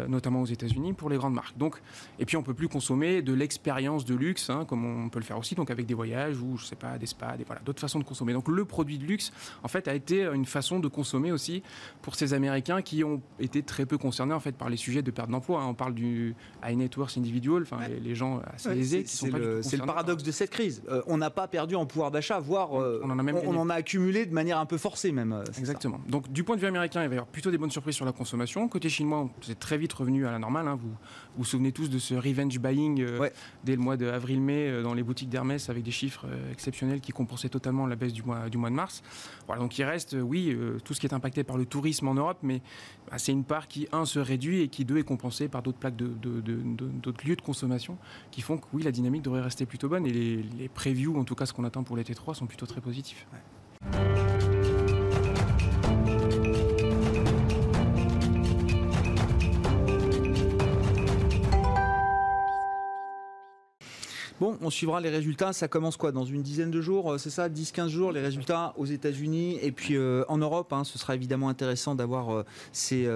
notamment aux États-Unis pour les grandes marques. Donc, et puis on peut plus consommer de l'expérience de luxe, hein, comme on peut le faire aussi, donc avec des voyages ou je sais pas des spas, des, voilà, d'autres façons de consommer. Donc le produit de luxe, en fait, a été une façon de consommer aussi pour ces Américains qui ont été très peu concernés en fait par les sujets de perte d'emploi. Hein. On parle du high net worth individual, enfin les, gens assez aisés C'est le paradoxe de cette crise. Euh, on n'a pas perdu en pouvoir d'achat, voire euh, on, en a même on, en a accumulé de manière un peu forcée même. Euh, Exactement. Donc du point de vue américain, il va y avoir plutôt des bonnes surprises sur la consommation. Côté chinois, c'est très vite revenu à la normale. Hein. Vous, vous souvenez tous de ce revenge buying dès le mois d'avril-mai dans les boutiques d'Hermès avec des chiffres exceptionnels qui compensaient totalement la baisse du mois, du mois de mars. Voilà, donc il reste, oui, euh, tout ce qui est impacté par le tourisme en Europe, mais bah, c'est une part qui, un, se réduit et qui, deux, est compensée par d'autres plaques d'autres lieux de consommation qui font que, oui, la dynamique devrait rester plutôt bonne et les, les previews, en tout cas ce qu'on attend pour l'été 3, sont plutôt très positifs. Bon, on suivra les résultats. Ça commence quoi? Dans une dizaine de jours, euh, c'est ça? 10-15 jours, les résultats aux États-Unis et puis euh, en Europe. Hein, ce sera évidemment intéressant d'avoir euh, ces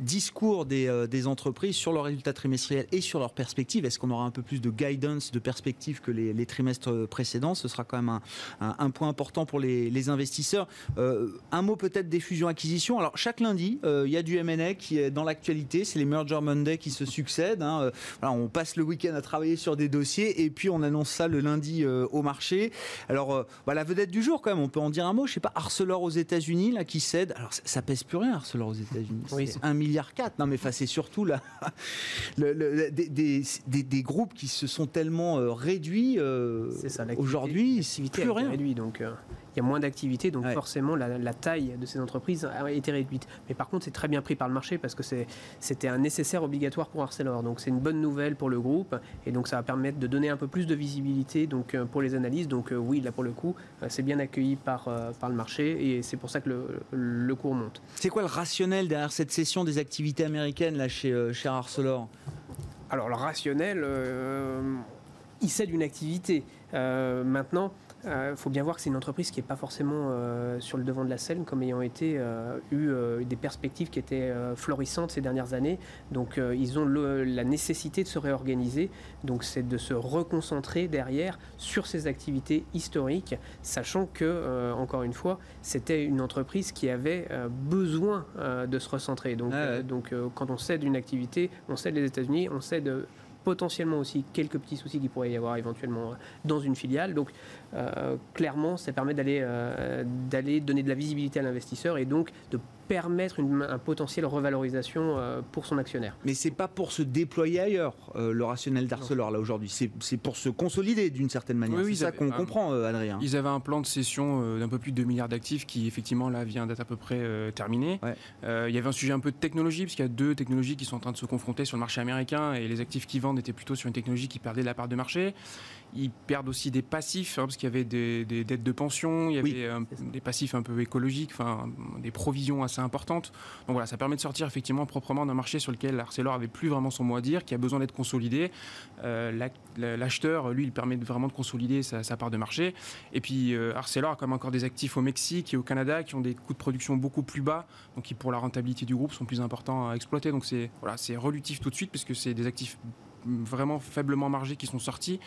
discours des, entreprises sur leurs résultats trimestriels et sur leurs perspectives. Est-ce qu'on aura un peu plus de guidance, de perspectives que les, trimestres précédents? Ce sera quand même un, point important pour les, investisseurs. un mot peut-être des fusions-acquisitions. Alors, chaque lundi, il y a du M&A qui est dans l'actualité. C'est les Merger Monday qui se succèdent. Hein. on passe le week-end à travailler sur des dossiers et puis puis on annonce ça le lundi au marché. Alors, bah, la vedette du jour, quand même, on peut en dire un mot. Je sais pas, Arcelor aux États-Unis, là, qui cède. Alors, ça, pèse plus rien, Arcelor aux États-Unis. Oui, c'est 1,4 milliard. Non, mais c'est surtout là, <laughs> des, groupes qui se sont tellement réduits. Aujourd'hui, c'est plus rien. Réduit, donc il y a moins d'activité, donc forcément la, taille de ces entreprises a été réduite. Mais par contre, c'est très bien pris par le marché parce que c'était un nécessaire obligatoire pour Arcelor. Donc c'est une bonne nouvelle pour le groupe et donc ça va permettre de donner un peu plus de visibilité donc, euh, pour les analyses. Donc euh, oui, là pour le coup, euh, c'est bien accueilli par, par le marché et c'est pour ça que le, le cours monte. C'est quoi le rationnel derrière cette session des activités américaines là chez, chez Arcelor? Alors le rationnel, il cède une activité. maintenant, il euh, faut bien voir que c'est une entreprise qui n'est pas forcément euh, sur le devant de la scène, comme ayant été euh, eu des perspectives qui étaient florissantes ces dernières années. Donc ils ont la nécessité de se réorganiser. Donc c'est de se reconcentrer derrière sur ces activités historiques, sachant que, encore une fois, c'était une entreprise qui avait besoin de se recentrer. Donc, ah donc quand on cède une activité, on cède les États-Unis, on cède potentiellement aussi quelques petits soucis qu'il pourrait y avoir éventuellement dans une filiale. Donc euh, clairement, ça permet d'aller euh, d'aller donner de la visibilité à l'investisseur et donc de permettre une, un potentiel revalorisation euh, pour son actionnaire. Mais c'est pas pour se déployer ailleurs, le rationnel d'Arcelor là aujourd'hui. C'est pour se consolider d'une certaine manière. Oui, c'est ça qu'on comprend, Adrien. Ils avaient un plan de cession d'un peu plus de 2 milliards d'actifs qui effectivement là vient d'être à peu près terminé. il y avait un sujet un peu de technologie parce qu'il y a deux technologies qui sont en train de se confronter sur le marché américain et les actifs qui vendent étaient plutôt sur une technologie qui perdait la part de marché. Ils perdent aussi des passifs, hein, parce qu'il y avait des, dettes de pension, il y avait euh, des passifs un peu écologiques, enfin, des provisions assez importantes. Donc voilà, ça permet de sortir effectivement proprement d'un marché sur lequel Arcelor avait plus vraiment son mot à dire, qui a besoin d'être consolidé. Euh, l'acheteur, lui, il permet vraiment de consolider sa, part de marché. Et puis euh, Arcelor a quand même encore des actifs au Mexique et au Canada qui ont des coûts de production beaucoup plus bas, donc qui pour la rentabilité du groupe sont plus importants à exploiter. Donc c'est voilà, c'est relutif tout de suite, puisque c'est des actifs vraiment faiblement margés qui sont sortis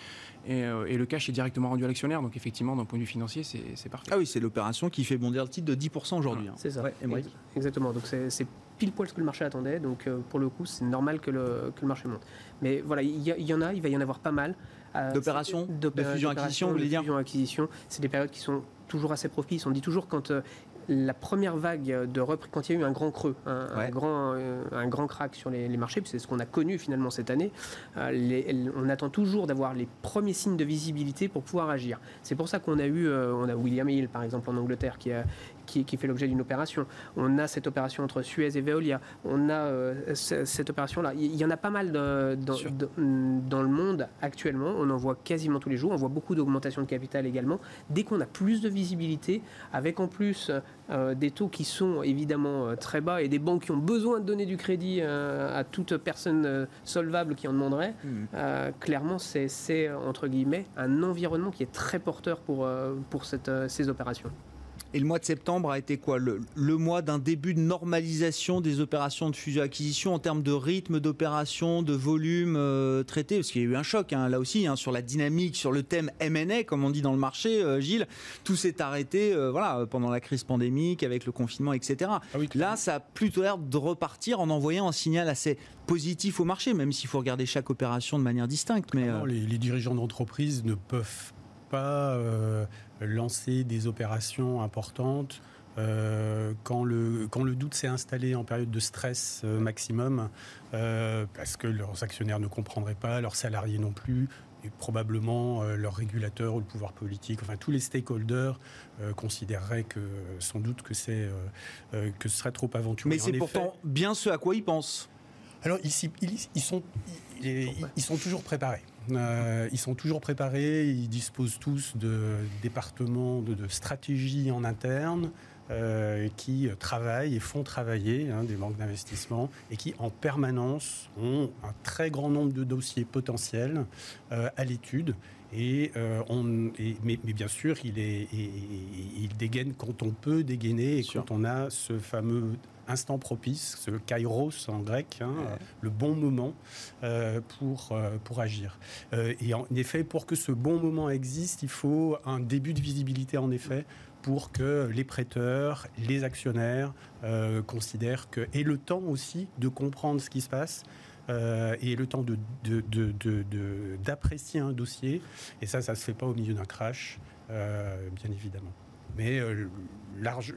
euh, et, le cash est directement rendu à l'actionnaire. Donc effectivement, d'un point de vue financier, c'est parfait. Ah oui, c'est l'opération qui fait bondir le titre de 10% aujourd'hui. Hein. C'est ça. Exactement. Donc c'est pile poil ce que le marché attendait. Donc euh, pour le coup, c'est normal que le, que le marché monte. Mais voilà, il y, en a, il va y en avoir pas mal. Euh, D'opérations De fusion-acquisition, vous voulez dire Fusion-acquisition, c'est des périodes qui sont toujours assez propices. On dit toujours quand la première vague de reprise, quand il y a eu un grand creux, un, grand, euh, un grand crack sur les, marchés, c'est ce qu'on a connu finalement cette année, euh, on attend toujours d'avoir les premiers signes de visibilité pour pouvoir agir. C'est pour ça qu'on a eu, euh, on a William Hill par exemple en Angleterre qui a, qui, fait l'objet d'une opération. On a cette opération entre Suez et Veolia. On a cette opération-là. Il y en a pas mal dans, dans, le monde actuellement. On en voit quasiment tous les jours. On voit beaucoup d'augmentation de capital également. Dès qu'on a plus de visibilité, avec en plus euh, des taux qui sont évidemment euh, très bas et des banques qui ont besoin de donner du crédit euh, à toute personne solvable qui en demanderait, mmh. clairement, c'est entre guillemets un environnement qui est très porteur pour, pour cette, ces opérations. Et le mois de septembre a été quoi? Le, mois d'un début de normalisation des opérations de fusion-acquisition en termes de rythme d'opération, de volume euh, traité? Parce qu'il y a eu un choc hein, là aussi hein, sur la dynamique, sur le thème M&A, comme on dit dans le marché, euh, Gilles. Tout s'est arrêté euh, voilà, pendant la crise pandémique, avec le confinement, etc. Ah là, ça a plutôt l'air de repartir en envoyant un signal assez positif au marché, même s'il faut regarder chaque opération de manière distincte. Mais, les, les, dirigeants d'entreprise ne peuvent pas lancer des opérations importantes euh, quand, le, quand le doute s'est installé en période de stress euh, maximum, euh, parce que leurs actionnaires ne comprendraient pas, leurs salariés non plus, et probablement leurs régulateurs ou le pouvoir politique, enfin tous les stakeholders considéreraient que sans doute que, c'est, que ce serait trop aventureux. Mais c'est pourtant bien ce à quoi ils pensent. Alors ici, ils, sont, ils sont toujours préparés. Euh, ils sont toujours préparés, ils disposent tous de départements de, stratégie en interne. Euh, qui travaillent et font travailler hein, des banques d'investissement et qui en permanence ont un très grand nombre de dossiers potentiels euh, à l'étude. Et, on, mais, bien sûr, il, est, il dégaine quand on peut dégainer et quand on a ce fameux instant propice, ce kairos en grec, hein, le bon moment euh, pour, euh, pour agir. Euh, et en effet, pour que ce bon moment existe, il faut un début de visibilité, en effet, pour que les prêteurs, les actionnaires considèrent que, et le temps aussi de comprendre ce qui se passe, et le temps d'apprécier de, de, un dossier. Et ça, ça ne se fait pas au milieu d'un crash, bien évidemment. Mais large,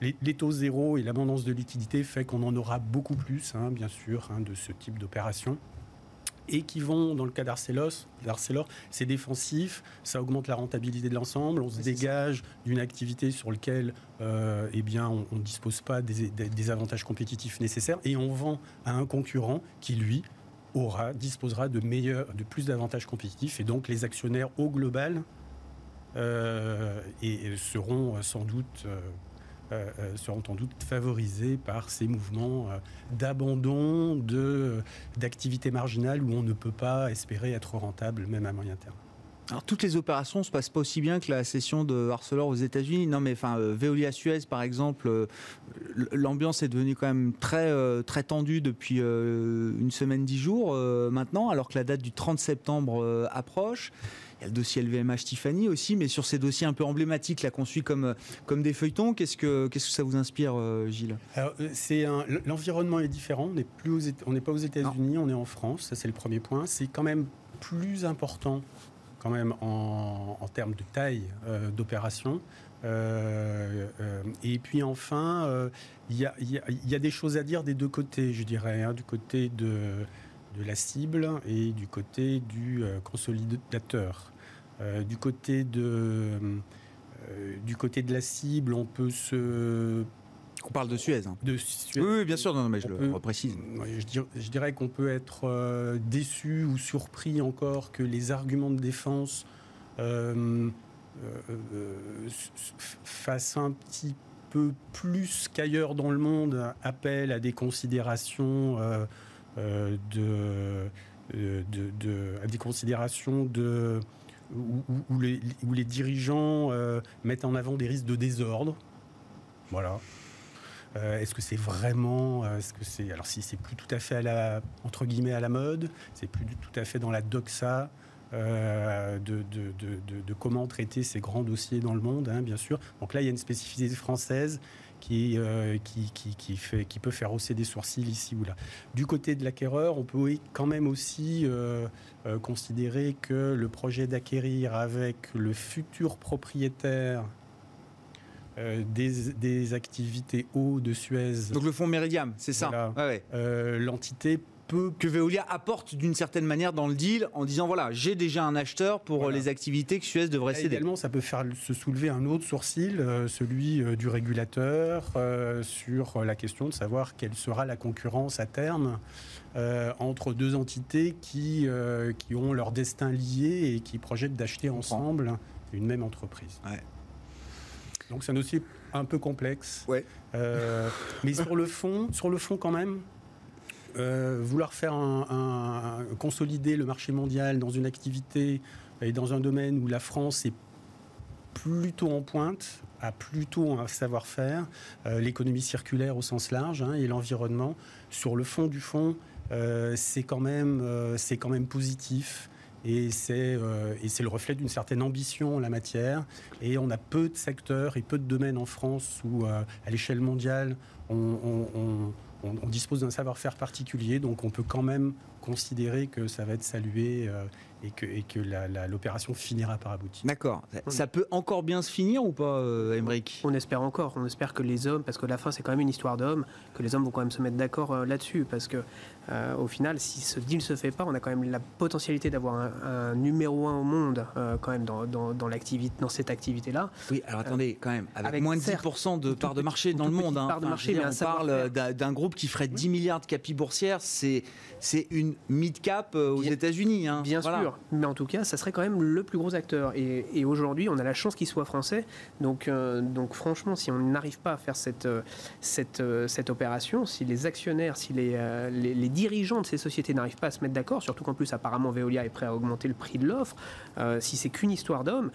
les, taux zéro et l'abondance de liquidité fait qu'on en aura beaucoup plus, hein, bien sûr, hein, de ce type d'opération et qui vont, dans le cas d'Arcelor, c'est défensif, ça augmente la rentabilité de l'ensemble, on se dégage d'une activité sur laquelle euh, eh bien, on ne dispose pas des, avantages compétitifs nécessaires, et on vend à un concurrent qui, lui, aura, disposera de, meilleurs, de plus d'avantages compétitifs, et donc les actionnaires au global euh, et, seront sans doute... Euh, euh, euh, seront sans doute favorisés par ces mouvements euh, d'abandon d'activités marginales où on ne peut pas espérer être rentable même à moyen terme. Alors toutes les opérations se passent pas aussi bien que la cession de Arcelor aux États-Unis. Non, mais enfin Veolia Suez par exemple, l'ambiance est devenue quand même très très tendue depuis une semaine dix jours maintenant, alors que la date du 30 septembre approche. Il y a le dossier LVMH Tiffany aussi, mais sur ces dossiers un peu emblématiques, là, qu'on suit comme, comme des feuilletons, qu'est-ce que, qu'est-ce que ça vous inspire, euh, Gilles? Alors, euh, c'est L'environnement est différent. On n'est plus on n'est pas aux États-Unis, on est en France. Ça, c'est le premier point. C'est quand même plus important, quand même, en, en termes de taille euh, d'opération. et puis enfin, il y, y, a des choses à dire des deux côtés, je dirais, hein, du côté de de la cible et du côté du euh, consolidateur. Euh, du côté de euh, du côté de la cible, on peut se on parle de Suez. Hein. De Oui, bien sûr, non, mais je le précise. Je dirais, qu'on peut être déçu ou surpris encore que les arguments de défense fassent un petit peu plus qu'ailleurs dans le monde appel à des considérations de, euh, de, de, à des considérations de, où, les, où les, dirigeants euh, mettent en avant des risques de désordre. Voilà. est-ce que c'est vraiment, est-ce que c'est, alors si c'est plus tout à fait à la, entre guillemets à la mode, c'est plus tout à fait dans la doxa de, de, de, comment traiter ces grands dossiers dans le monde, hein, bien sûr. Donc là, il y a une spécificité française euh, qui, qui, qui, fait, qui peut faire hausser des sourcils ici ou là. Du côté de l'acquéreur, on peut quand même aussi euh, euh, considérer que le projet d'acquérir avec le futur propriétaire des, des, activités eau de Suez. Donc le fonds Meridiam, c'est ça. L'entité que Veolia apporte d'une certaine manière dans le deal en disant voilà, j'ai déjà un acheteur pour les activités que Suez devrait céder. Également, ça peut faire se soulever un autre sourcil, euh, celui euh, du régulateur, euh, sur la question de savoir quelle sera la concurrence à terme entre deux entités qui, qui ont leur destin lié et qui projettent d'acheter ensemble une même entreprise. Donc c'est un dossier un peu complexe. Ouais. mais sur le fond, sur le fond quand même, euh, vouloir faire un, consolider le marché mondial dans une activité et dans un domaine où la France est plutôt en pointe, a plutôt un savoir-faire, euh, l'économie circulaire au sens large hein, et l'environnement. Sur le fond du fond, euh, c'est quand même quand même positif. Et c'est, le reflet d'une certaine ambition en la matière. Et on a peu de secteurs et peu de domaines en France où, à l'échelle mondiale, on on, dispose d'un savoir-faire particulier, donc on peut quand même considérer que ça va être salué euh, et que, et que l'opération finira par aboutir. D'accord. Ça peut encore bien se finir ou pas, euh, On espère encore. On espère que les hommes, parce que la fin c'est quand même une histoire d'hommes, que les hommes vont quand même se mettre d'accord euh, là-dessus, parce que euh, au final, si ce deal se fait pas, on a quand même la potentialité d'avoir un, numéro un au monde quand même dans, dans, l'activité, dans cette activité-là. Oui. Alors attendez, quand même, avec, moins de 10% de part de marché dans le monde. Hein. Part de marché, mais on parle d'un groupe qui ferait 10 milliards de capis boursières. C'est c'est une mid cap aux États-Unis. Hein. Bien sûr mais en tout cas, ça serait quand même le plus gros acteur. Et, aujourd'hui, on a la chance qu'il soit français. Donc, euh, franchement, si on n'arrive pas à faire cette, euh, euh, cette opération, si les actionnaires, si les, les, dirigeants de ces sociétés n'arrivent pas à se mettre d'accord, surtout qu'en plus, apparemment, Veolia est prêt à augmenter le prix de l'offre, si c'est qu'une histoire d'homme,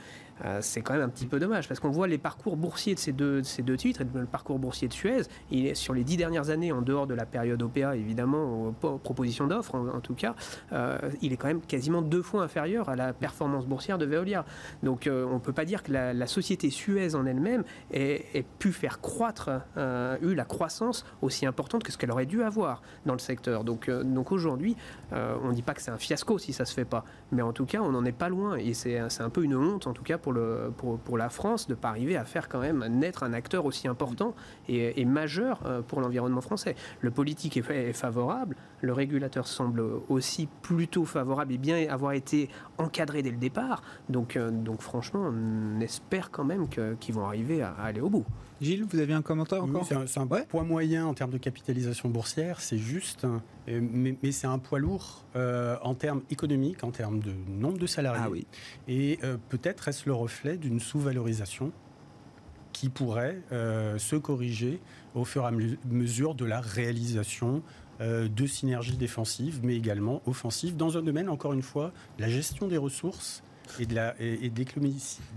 euh, c'est quand même un petit peu dommage parce qu'on voit les parcours boursiers de ces deux, ces deux titres, le parcours boursier de Suez, il est sur les dix dernières années, en dehors de la période OPA évidemment, aux, propositions d'offres en, tout cas, euh, il est quand même quasiment deux fois inférieur à la performance boursière de Veolia. Donc euh, on ne peut pas dire que la, société Suez en elle-même ait, pu faire croître, eu la croissance aussi importante que ce qu'elle aurait dû avoir dans le secteur. Donc, donc aujourd'hui, on ne dit pas que c'est un fiasco si ça se fait pas, mais en tout cas on n'en est pas loin et c'est un peu une honte en tout cas pour, la France de pas arriver à faire quand même naître un acteur aussi important et, majeur euh, pour l'environnement français. Le politique est, favorable, le régulateur semble aussi plutôt favorable et bien avoir été encadré dès le départ. Donc, euh, donc franchement, on espère quand même qu'ils vont arriver à, aller au bout. Gilles, vous avez un commentaire encore C'est un, poids moyen en termes de capitalisation boursière, c'est juste, hein. mais, c'est un poids lourd euh, en termes économiques, en termes de nombre de salariés. Ah oui. Et peut-être est-ce le reflet d'une sous-valorisation qui pourrait euh, se corriger au fur et à mesure de la réalisation euh, de synergies défensives, mais également offensives, dans un domaine, encore une fois, la gestion des ressources et de, la, et, de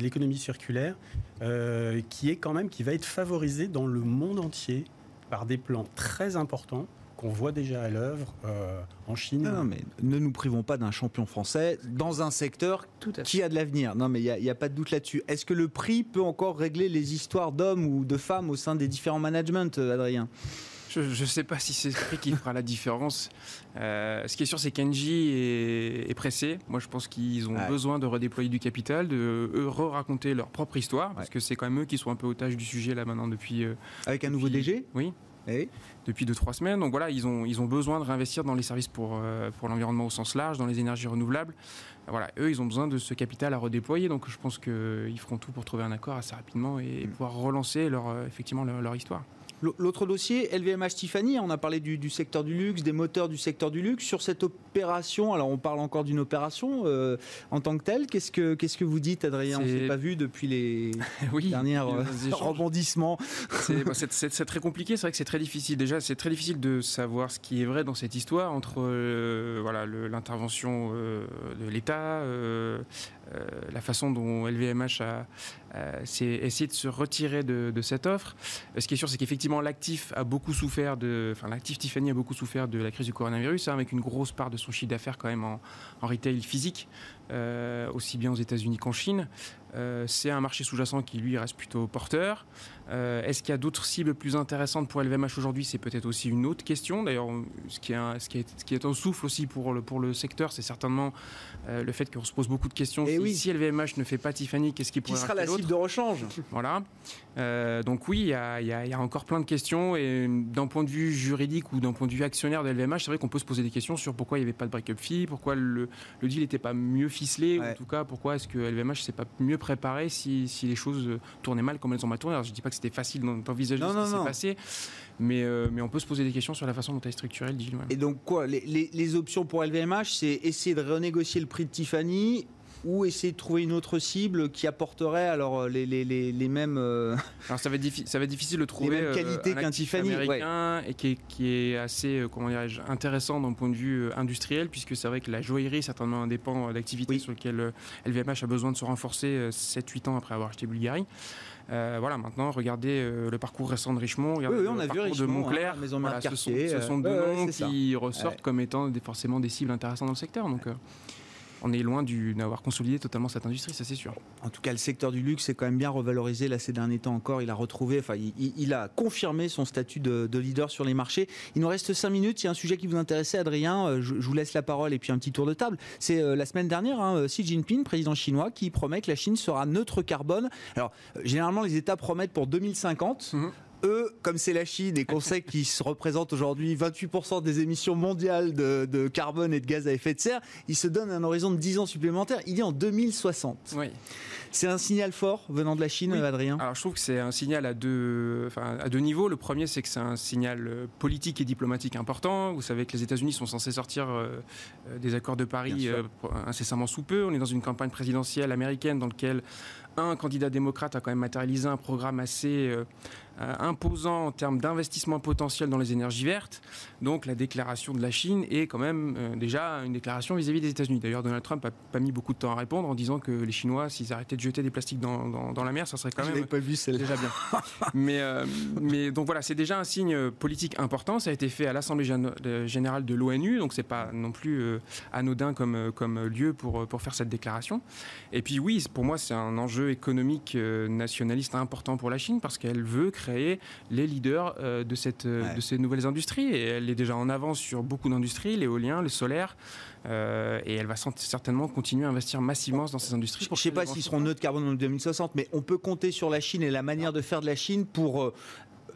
l'économie circulaire, euh, qui est quand même, qui va être favorisée dans le monde entier par des plans très importants qu'on voit déjà à l'œuvre euh, en Chine. Non, mais ne nous privons pas d'un champion français dans un secteur qui a de l'avenir. Non, mais il n'y a, pas de doute là-dessus. Est-ce que le prix peut encore régler les histoires d'hommes ou de femmes au sein des différents managements, euh, Adrien? Je ne sais pas si c'est ce prix qui fera la différence. Euh, ce qui est sûr, c'est qu'Engie est, pressé. Moi, je pense qu'ils ont besoin de redéployer du capital, de re-raconter leur propre histoire, parce que c'est quand même eux qui sont un peu otages du sujet là maintenant depuis. Avec un nouveau DG Oui. Eh depuis 2-3 semaines. Donc voilà, ils ont, ils ont besoin de réinvestir dans les services pour, euh, pour l'environnement au sens large, dans les énergies renouvelables. Voilà, eux, ils ont besoin de ce capital à redéployer. Donc je pense qu'ils feront tout pour trouver un accord assez rapidement et, mm. pouvoir relancer leur, euh, effectivement leur histoire. L'autre dossier, LVMH Tiffany, on a parlé du, secteur du luxe, des moteurs du secteur du luxe. Sur cette opération, alors on parle encore d'une opération euh, en tant que telle. Qu'est-ce que, qu'est-ce que vous dites, Adrien? On ne s'est pas vu depuis les <laughs> oui, derniers euh, rebondissements. <laughs> C'est, très compliqué, c'est vrai que c'est très difficile. Déjà, c'est très difficile de savoir ce qui est vrai dans cette histoire entre euh, voilà, l'intervention de l'État, la façon dont LVMH a, essayé de se retirer de, cette offre. Ce qui est sûr, c'est qu'effectivement, l'actif a beaucoup souffert de, Tiffany a beaucoup souffert de la crise du coronavirus, hein, avec une grosse part de son chiffre d'affaires quand même en, en retail physique, euh, aussi bien aux États-Unis qu'en Chine. Euh, c'est un marché sous-jacent qui, lui, reste plutôt porteur. Euh, est-ce qu'il y a d'autres cibles plus intéressantes pour LVMH aujourd'hui? C'est peut-être aussi une autre question. D'ailleurs, ce, qui est ce, qui est, ce qui est un souffle aussi pour le, pour le secteur, c'est certainement le fait qu'on se pose beaucoup de questions. Et si, si, LVMH ne fait pas Tiffany, qu'est-ce qui pourrait Qui sera la cible de rechange? Voilà. donc oui, il y, a, y a, encore plein de questions. Et d'un point de vue juridique ou d'un point de vue actionnaire de LVMH, c'est vrai qu'on peut se poser des questions sur pourquoi il n'y avait pas de break-up fee, pourquoi le, le deal n'était pas mieux ficelé, ou en tout cas pourquoi est-ce que LVMH s'est pas mieux préparé si, si, les choses tournaient mal comme elles ont mal tourné. Alors je dis pas que c'était facile d'envisager ce qui s'est passé, mais, euh, mais on peut se poser des questions sur la façon dont est structuré le deal. Et donc quoi les, les, les options pour LVMH, c'est essayer de renégocier le prix de Tiffany ou essayer de trouver une autre cible qui apporterait alors euh, les, les, les, mêmes. Euh, alors ça va, être ça va être difficile de trouver les mêmes qualités qu'un Tiffany américain et qui est, qui est assez comment dirais-je intéressant d'un point de vue industriel puisque c'est vrai que la joaillerie certainement un des pans d'activité sur lequel LVMH a besoin de se renforcer 7-8 ans après avoir acheté Bulgari. voilà, maintenant, regardez le parcours récent de Richemont, regardez on le a parcours vu de Montclair. Hein, Maison ce, sont, ce, sont, deux noms qui ressortent comme étant des, forcément des cibles intéressantes dans le secteur. Donc, on est loin d'avoir consolidé totalement cette industrie, ça c'est sûr. En tout cas, le secteur du luxe est quand même bien revalorisé là ces derniers temps encore. Il a retrouvé, enfin, il, a confirmé son statut de, leader sur les marchés. Il nous reste 5 minutes. Il y a un sujet qui vous intéressait, Adrien. Euh, je, vous laisse la parole et puis un petit tour de table. C'est euh, la semaine dernière, hein, Xi Jinping, président chinois, qui promet que la Chine sera neutre carbone. Alors, euh, généralement, les États promettent pour 2050 eux, comme c'est la Chine et qu'on sait qu'ils se représentent aujourd'hui 28% des émissions mondiales de, carbone et de gaz à effet de serre, ils se donnent un horizon de 10 ans supplémentaire. Il est en 2060. Oui. C'est un signal fort venant de la Chine, Adrien? Alors je trouve que c'est un signal à deux, enfin, à deux niveaux. Le premier, c'est que c'est un signal euh, politique et diplomatique important. Vous savez que les États-Unis sont censés sortir euh, euh, des accords de Paris incessamment sous peu. On est dans une campagne présidentielle américaine dans laquelle un candidat démocrate a quand même matérialisé un programme assez imposant en termes d'investissement potentiel dans les énergies vertes. Donc la déclaration de la Chine est quand même déjà une déclaration vis-à-vis des États-Unis. D'ailleurs, Donald Trump n'a pas mis beaucoup de temps à répondre en disant que les Chinois, s'ils arrêtaient de jeter des plastiques dans, dans, la mer, ça serait quand même pas vu déjà bien. <laughs> mais, mais donc voilà, c'est déjà un signe politique important. Ça a été fait à l'Assemblée générale de l'ONU, donc c'est pas non plus anodin comme, comme lieu pour, pour faire cette déclaration. Et puis oui, pour moi, c'est un enjeu économique euh, nationaliste important pour la Chine parce qu'elle veut créer les leaders euh, de, cette, euh, de ces nouvelles industries. Et elle est déjà en avance sur beaucoup d'industries, l'éolien, le solaire. et elle va certainement continuer à investir massivement dans ces industries. Je ne sais pas s'ils seront neutres carbone en 2060, mais on peut compter sur la Chine et la manière de faire de la Chine pour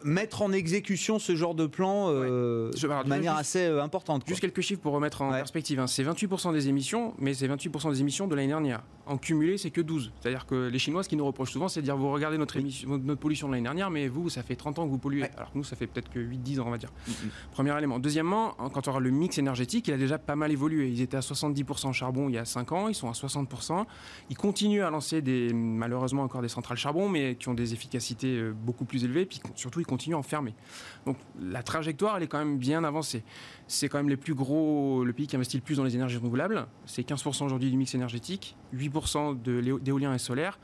mettre en exécution ce genre de plan euh, de manière assez euh, importante. Juste quelques chiffres pour remettre en perspective. Hein. C'est 28% des émissions, mais c'est 28% des émissions de l'année dernière. En cumulé, c'est que 12. C'est-à-dire que les Chinois, ce qu'ils nous reprochent souvent, c'est de dire vous regardez notre, émission, notre pollution de l'année dernière, mais vous, ça fait 30 ans que vous polluez. Alors que nous, ça fait peut-être que 8-10 ans, on va dire. Mm, mm. Premier élément. Deuxièmement, quand on aura le mix énergétique, il a déjà pas mal évolué. Ils étaient à 70% charbon il y a 5 ans, ils sont à 60%. Ils continuent à lancer des, malheureusement encore des centrales charbon, mais qui ont des efficacités euh, beaucoup plus élevées. Puis surtout, ils continuent à en fermer. Donc la trajectoire, elle est quand même bien avancée. C'est quand même les plus gros, le pays qui investit le plus dans les énergies renouvelables. C'est 15% aujourd'hui du mix énergétique, 8% d'éolien et solaire.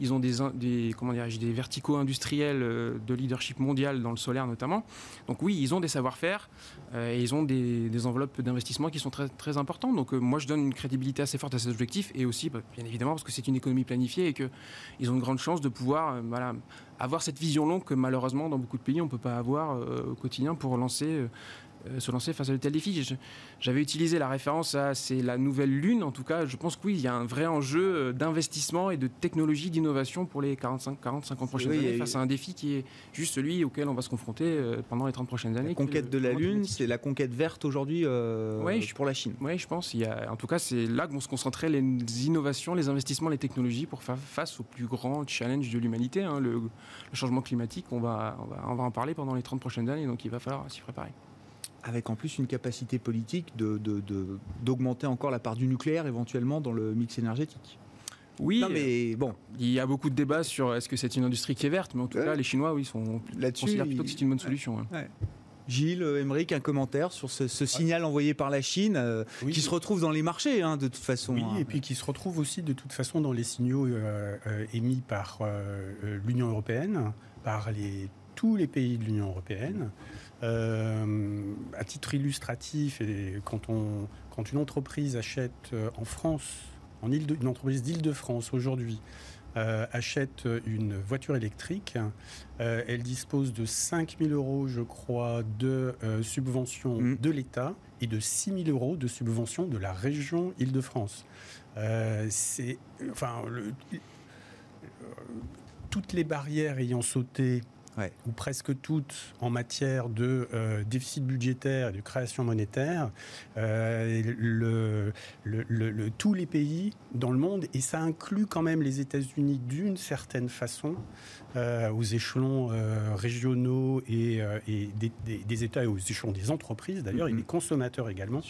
Ils ont des, des, comment des verticaux industriels euh, de leadership mondial dans le solaire notamment. Donc oui, ils ont des savoir-faire euh, et ils ont des, enveloppes d'investissement qui sont très, très importantes. Donc euh, moi, je donne une crédibilité assez forte à ces objectifs et aussi, bah, bien évidemment, parce que c'est une économie planifiée et qu'ils ont une grande chance de pouvoir voilà, avoir cette vision longue que malheureusement dans beaucoup de pays on ne peut pas avoir au quotidien pour lancer euh, se lancer face à de tels défis. J'avais utilisé la référence à c'est la nouvelle lune. En tout cas, je pense que oui, il y a un vrai enjeu euh, d'investissement et de technologie, d'innovation pour les 45, 40, 50 prochaines années face à un défi qui est juste celui auquel on va se confronter euh, pendant les 30 prochaines années. La conquête de la lune, c'est la conquête verte aujourd'hui pour la Chine. Oui, je pense. Il y a, en tout cas, c'est là que vont se concentrer les innovations, les investissements, les technologies pour faire face au plus grand challenge de l'humanité, hein, le, changement climatique. On va, on va, on va en parler pendant les 30 prochaines années, donc il va falloir s'y préparer avec en plus une capacité politique d'augmenter de, encore la part du nucléaire éventuellement dans le mix énergétique. Oui, mais bon. Il y a beaucoup de débats sur est-ce que c'est une industrie qui est verte, mais en tout cas, les Chinois, oui, sont considèrent plutôt que c'est une bonne solution. Gilles, Émeric, un commentaire sur ce, signal envoyé par la Chine, euh, qui se retrouve dans les marchés, hein, de toute façon. Oui, hein. et puis qui se retrouve aussi de toute façon dans les signaux euh, euh, émis par l'Union européenne, par les, tous les pays de l'Union européenne. Euh, à titre illustratif, et quand, on, quand une entreprise achète euh, en France, en île une entreprise d'Île-de-France aujourd'hui, euh, achète une voiture électrique, elle dispose de 5 000 euros, je crois, de subvention mmh. de l'État et de 6 000 euros de subvention de la région Île-de-France. c'est, enfin, toutes les barrières ayant sauté ou presque toutes en matière de euh, déficit budgétaire et de création monétaire, euh, tous les pays dans le monde, et ça inclut quand même les États-Unis d'une certaine façon, aux échelons régionaux et, et des, États et aux échelons des entreprises d'ailleurs, et mm-hmm. des consommateurs également,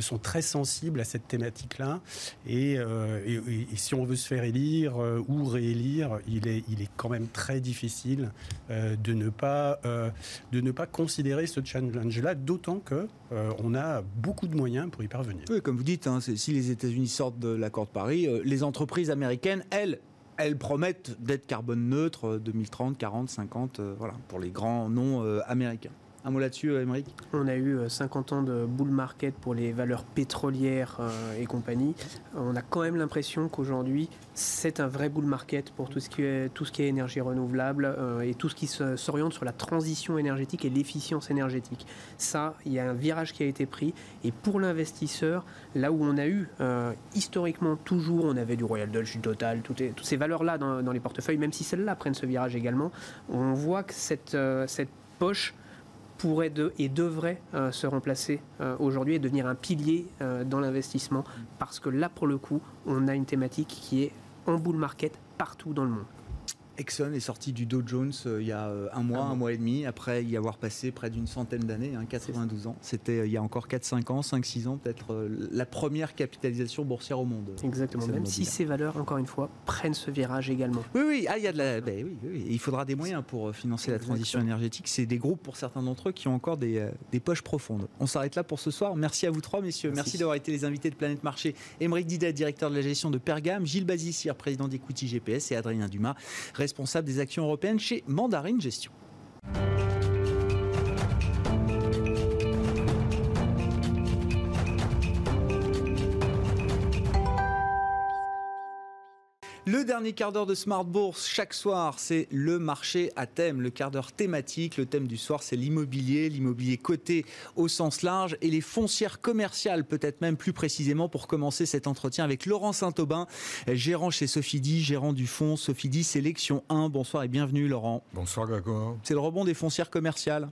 sont très sensibles à cette thématique-là. Et, et, si on veut se faire élire ou réélire, il est, il est quand même très difficile euh, de, ne pas, euh, de ne pas considérer ce challenge-là, d'autant que euh, on a beaucoup de moyens pour y parvenir. Oui, comme vous dites, hein, si les États-Unis sortent de l'accord de Paris, les entreprises américaines, elles, elles promettent d'être carbone neutre 2030, 40, 50, voilà, pour les grands noms américains. Un mot là-dessus, Émeric? On a eu 50 ans de bull market pour les valeurs pétrolières et compagnie. On a quand même l'impression qu'aujourd'hui, c'est un vrai bull market pour tout ce qui est, énergie renouvelable euh, et tout ce qui s'oriente sur la transition énergétique et l'efficience énergétique. Ça, il y a un virage qui a été pris. Et pour l'investisseur, là où on a eu euh, historiquement toujours, on avait du Royal Dutch, du Total, toutes, ces valeurs-là dans, les portefeuilles, même si celles-là prennent ce virage également, on voit que euh, cette poche pourrait de, et devrait se remplacer aujourd'hui et devenir un pilier dans l'investissement parce que là pour le coup on a une thématique qui est en bull market partout dans le monde. Exxon est sorti du Dow Jones il y a un mois, un, mois et demi, après y avoir passé près d'une centaine d'années, 92 hein, ans. C'était il y a encore 4-5 ans, 5-6 ans, peut-être la première capitalisation boursière au monde. Exactement, même si ces valeurs, encore une fois, prennent ce virage également. Oui, oui, ah, il y a de la... Ben oui, oui, il faudra des moyens pour financer la transition énergétique. C'est des groupes, pour certains d'entre eux, qui ont encore des, des poches profondes. On s'arrête là pour ce soir. Merci à vous trois, messieurs. Merci, d'avoir été les invités de Planète Marché. Émeric Didet, directeur de la gestion de Pergame, Gilles Bazissier, président d'Equity GPS, et Adrien Dumas, responsable des actions européennes chez Mandarine Gestion. Le dernier quart d'heure de Smart Bourse, chaque soir, c'est le marché à thème, le quart d'heure thématique. Le thème du soir, c'est l'immobilier, l'immobilier coté au sens large et les foncières commerciales, peut-être même plus précisément, pour commencer cet entretien avec Laurent Saint-Aubin, gérant chez Sophie gérant du fonds Sophie Sélection 1. Bonsoir et bienvenue, Laurent. Bonsoir, Grégoire. C'est le rebond des foncières commerciales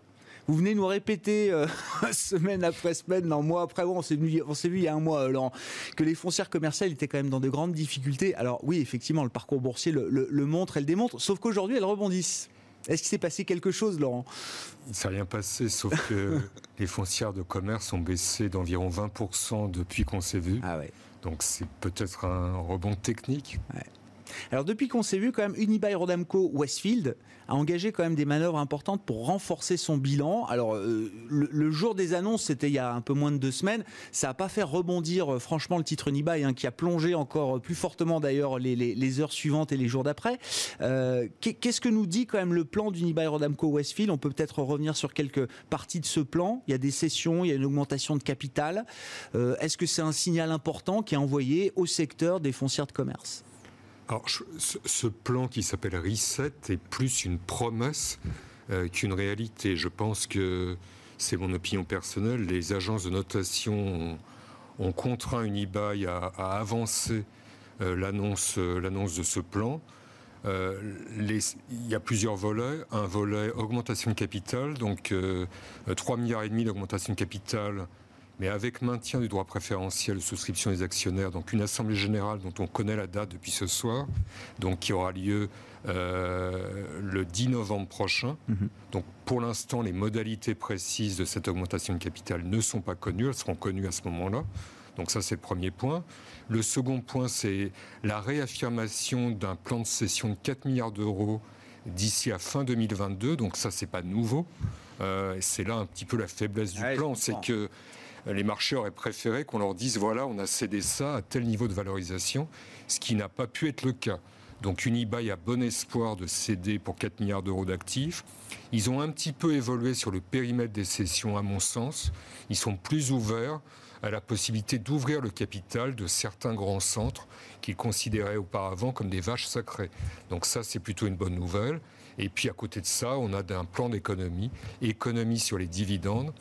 vous venez nous répéter euh, <laughs> semaine après semaine, non, mois après mois, on s'est vu, vu il y a un mois, euh, Laurent, que les foncières commerciales étaient quand même dans de grandes difficultés. Alors oui, effectivement, le parcours boursier le, montre et le démontre, sauf qu'aujourd'hui, elles rebondissent. Est-ce qu'il s'est passé quelque chose, Laurent? Il ne s'est rien passé, sauf que <laughs> les foncières de commerce ont baissé d'environ 20% depuis qu'on s'est vu. Ah ouais. Donc c'est peut-être un rebond technique. Ouais. Alors depuis qu'on s'est vu, quand même, Unibail Rodamco Westfield a engagé quand même des manœuvres importantes pour renforcer son bilan. Alors euh, le, jour des annonces, c'était il y a un peu moins de deux semaines, ça n'a pas fait rebondir euh, franchement le titre Unibail, hein, qui a plongé encore plus fortement d'ailleurs les, heures suivantes et les jours d'après. Euh, qu'est-ce que nous dit quand même le plan d'Unibail Rodamco Westfield? On peut peut-être revenir sur quelques parties de ce plan. Il y a des sessions, il y a une augmentation de capital. Est-ce que c'est un signal important qui est envoyé au secteur des foncières de commerce? Alors, ce plan qui s'appelle Reset est plus une promesse euh, qu'une réalité. Je pense que c'est mon opinion personnelle. Les agences de notation ont, contraint Unibail à, à avancer euh, l'annonce, euh, l'annonce de ce plan. il y a plusieurs volets. Un volet augmentation de capital, donc 3 milliards d'augmentation de capital mais avec maintien du droit préférentiel de souscription des actionnaires, donc une assemblée générale dont on connaît la date depuis ce soir, donc qui aura lieu euh, le 10 novembre prochain. Mhm. Donc pour l'instant, les modalités précises de cette augmentation de capital ne sont pas connues, elles seront connues à ce moment-là. Donc ça, c'est le premier point. Le second point, c'est la réaffirmation d'un plan de cession de 4 milliards d'euros d'ici à fin 2022. Donc ça, c'est pas nouveau. Euh, c'est là un petit peu la faiblesse du plan, c'est que les marchés auraient préféré qu'on leur dise voilà, on a cédé ça à tel niveau de valorisation, ce qui n'a pas pu être le cas. Donc Unibail a bon espoir de céder pour 4 milliards d'euros d'actifs. Ils ont un petit peu évolué sur le périmètre des cessions, à mon sens. Ils sont plus ouverts à la possibilité d'ouvrir le capital de certains grands centres qu'ils considéraient auparavant comme des vaches sacrées. Donc ça, c'est plutôt une bonne nouvelle. Et puis à côté de ça, on a un plan d'économie, économie sur les dividendes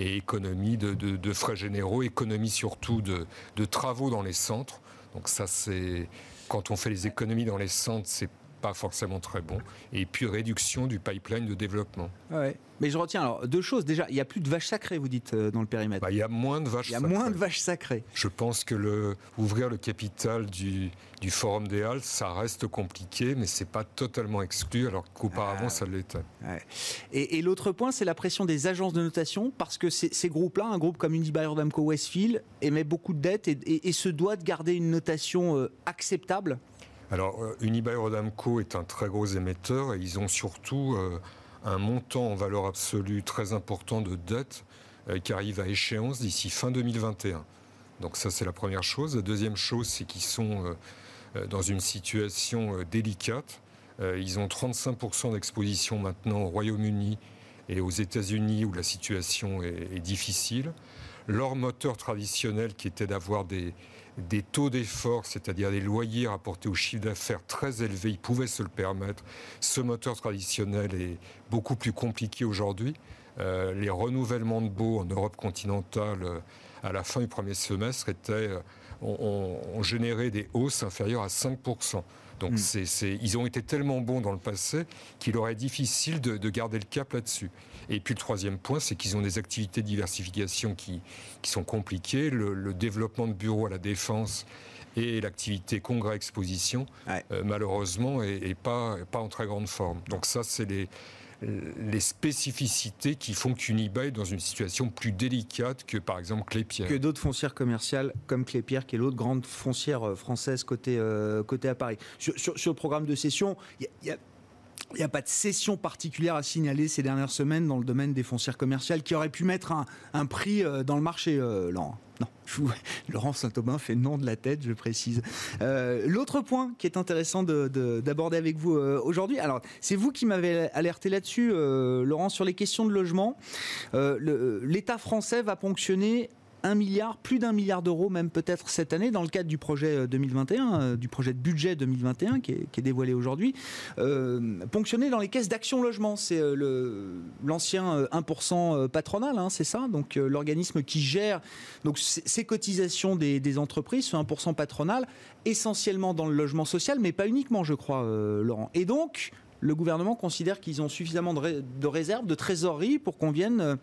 et économie de, frais généraux, économie surtout de, travaux dans les centres. Donc ça, c'est quand on fait les économies dans les centres, c'est pas forcément très bon. Et puis réduction du pipeline de développement. Ouais. Mais je retiens alors deux choses. Déjà, il n'y a plus de vaches sacrées, vous dites, euh, dans le périmètre. Bah, il y a moins de vaches sacrées. Il y a moins de vaches sacrées. Je pense que le, ouvrir le capital du, du Forum des Halles, ça reste compliqué, mais c'est pas totalement exclu, alors qu'auparavant, ah. ça l'était. Et, l'autre point, c'est la pression des agences de notation, parce que ces groupes-là, un groupe comme Unibail Rodamco Westfield, émet beaucoup de dettes et, se doit de garder une notation euh, acceptable alors, euh, Unibail Rodamco est un très gros émetteur et ils ont surtout euh, un montant en valeur absolue très important de dette euh, qui arrive à échéance d'ici fin 2021. Donc ça, c'est la première chose. La deuxième chose, c'est qu'ils sont dans une situation délicate. Ils ont 35% d'exposition maintenant au Royaume-Uni et aux États-Unis où la situation est difficile. Leur moteur traditionnel, qui était d'avoir des, des taux d'effort, c'est-à-dire des loyers rapportés au chiffre d'affaires très élevés, ils pouvaient se le permettre. Ce moteur traditionnel est beaucoup plus compliqué aujourd'hui. Euh, les renouvellements de baux en Europe continentale euh, à la fin du premier semestre étaient, euh, ont, généré des hausses inférieures à 5%. Donc hmm. ils ont été tellement bons dans le passé qu'il aurait difficile de, de garder le cap là-dessus. Et puis le troisième point, c'est qu'ils ont des activités de diversification qui, qui sont compliquées. Le, développement de bureaux à la défense et l'activité congrès-exposition, malheureusement, est, pas, pas en très grande forme. Donc ça, c'est les, les spécificités qui font qu'Unibail est dans une situation plus délicate que par exemple Clépierre. Que d'autres foncières commerciales comme Clépierre, qui est l'autre grande foncière euh, française côté, euh, côté à Paris. Sur, le programme de cession, il y a il n'y a pas de cession particulière à signaler ces dernières semaines dans le domaine des foncières commerciales qui aurait pu mettre un, prix euh, dans le marché, euh, Laurent. Non, <laughs> Laurent Saint-Aubin fait non de la tête, je précise. Euh, l'autre point qui est intéressant d'aborder avec vous aujourd'hui, alors c'est vous qui m'avez alerté là-dessus, Laurent, sur les questions de logement. L'État français va ponctionner un milliard, plus d'un milliard d'euros même peut-être cette année dans le cadre du projet 2021, euh, euh, du projet de budget 2021 qui est, dévoilé aujourd'hui, euh, ponctionné dans les caisses d'action logement. C'est l'ancien 1% patronal, hein, c'est ça Donc l'organisme qui gère donc, ces cotisations des, entreprises, ce 1% patronal, essentiellement dans le logement social, mais pas uniquement, je crois, Laurent. Et donc, le gouvernement considère qu'ils ont suffisamment de réserves, de trésorerie pour qu'on vienne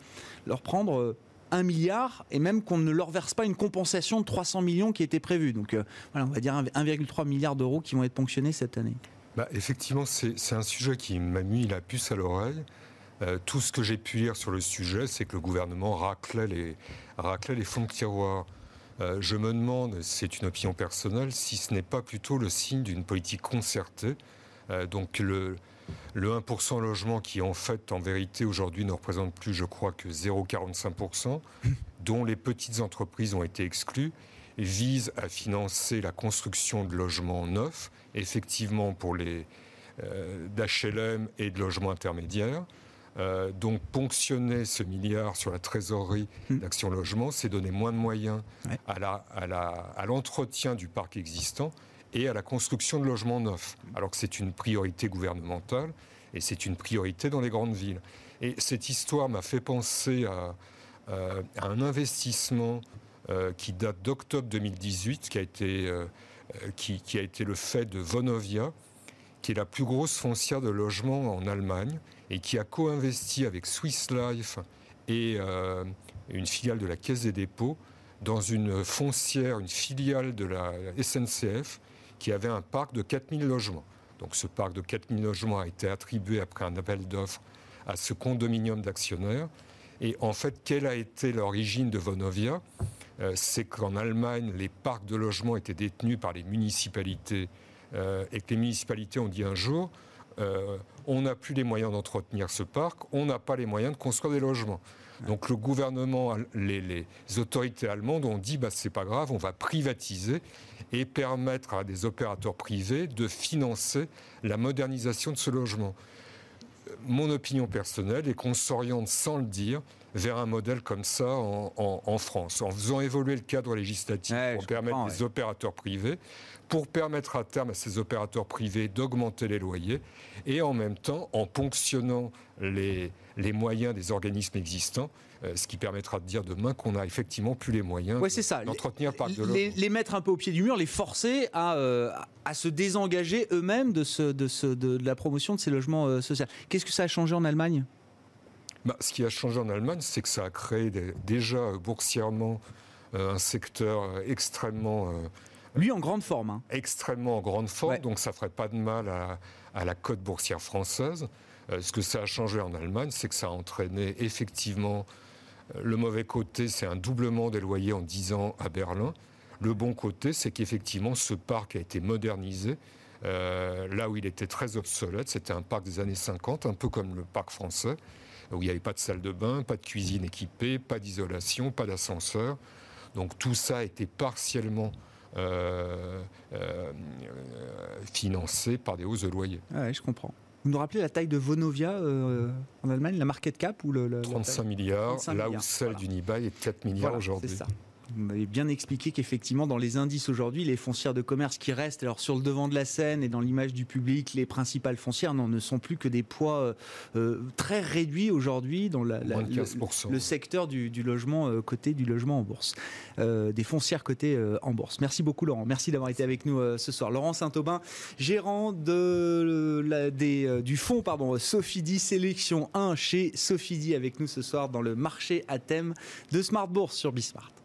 leur prendre 1 milliard et même qu'on ne leur verse pas une compensation de 300 millions qui était prévue. Donc euh, voilà, on va dire 1,3 milliard d'euros qui vont être ponctionnés cette année. Bah, effectivement, c'est un sujet qui m'a mis la puce à l'oreille. Euh, tout ce que j'ai pu lire sur le sujet, c'est que le gouvernement raclait les, fonds de tiroir. Euh, je me demande, c'est une opinion personnelle, si ce n'est pas plutôt le signe d'une politique concertée. Donc le, le 1% logement qui en fait en vérité aujourd'hui ne représente plus je crois que 0,45%, dont les petites entreprises ont été exclues, vise à financer la construction de logements neufs, effectivement pour les euh, d'HLM et de logements intermédiaires. Euh, donc ponctionner ce milliard sur la trésorerie hmm. d'Action Logement, c'est donner moins de moyens à l'entretien du parc existant et à la construction de logements neufs, alors que c'est une priorité gouvernementale et c'est une priorité dans les grandes villes. Et cette histoire m'a fait penser à, euh, un investissement euh, qui date d'octobre 2018, qui a, été, euh, qui, a été le fait de Vonovia, qui est la plus grosse foncière de logement en Allemagne et qui a co-investi avec Swiss Life et une filiale de la Caisse des dépôts dans une foncière, une filiale de la SNCF qui avait un parc de 4000 logements. Donc ce parc de 4000 logements a été attribué après un appel d'offres à ce condominium d'actionnaires. Et en fait, quelle a été l'origine de Vonovia? Euh, C'est qu'en Allemagne, les parcs de logements étaient détenus par les municipalités euh, et que les municipalités ont dit un jour, euh, on n'a plus les moyens d'entretenir ce parc, on n'a pas les moyens de construire des logements. Donc le gouvernement, les, autorités allemandes ont dit, bah, c'est pas grave, on va privatiser et permettre à des opérateurs privés de financer la modernisation de ce logement. Mon opinion personnelle est qu'on s'oriente sans le dire vers un modèle comme ça en, France, en faisant évoluer le cadre législatif pour permettre aux opérateurs privés, pour permettre à terme à ces opérateurs privés d'augmenter les loyers, et en même temps en ponctionnant les, les moyens des organismes existants, euh, ce qui permettra de dire demain qu'on a effectivement plus les moyens d'entretenir par de les, les, mettre un peu au pied du mur, les forcer à, euh, à se désengager eux-mêmes de, ce, de, ce, de, la promotion de ces logements euh, sociaux. Qu'est-ce que ça a changé en Allemagne? Bah, Ce qui a changé en Allemagne, c'est que ça a créé déjà boursièrement un secteur extrêmement... lui en grande forme. Hein. Extrêmement en grande forme, donc ça ferait pas de mal à, à la cote boursière française. Euh, ce que ça a changé en Allemagne, c'est que ça a entraîné effectivement euh, le mauvais côté, c'est un doublement des loyers en 10 ans à Berlin. Le bon côté, c'est qu'effectivement, ce parc a été modernisé. Euh, là où il était très obsolète, c'était un parc des années 50, un peu comme le parc français, où il n'y avait pas de salle de bain, pas de cuisine équipée, pas d'isolation, pas d'ascenseur. Donc tout ça a été partiellement financé par des hausses de loyers. Oui, je comprends. Vous nous rappelez la taille de Vonovia euh, en Allemagne, la market cap ou le, 35 milliards, là où celle d'Unibail est 4 milliards aujourd'hui. C'est ça. Vous m'avez bien expliqué qu'effectivement, dans les indices aujourd'hui, les foncières de commerce qui restent alors sur le devant de la scène et dans l'image du public, les principales foncières ne sont plus que des poids euh, euh, très réduits aujourd'hui dans la, le, secteur du, logement euh, coté du logement en bourse, des foncières cotées en bourse. Merci beaucoup Laurent, merci d'avoir été avec nous ce soir. Laurent Saint-Aubin, gérant de, la, des, du fonds pardon, Sophidi Sélection 1 chez Sophidi avec nous ce soir dans le marché à thème de Smart Bourse sur Bismart.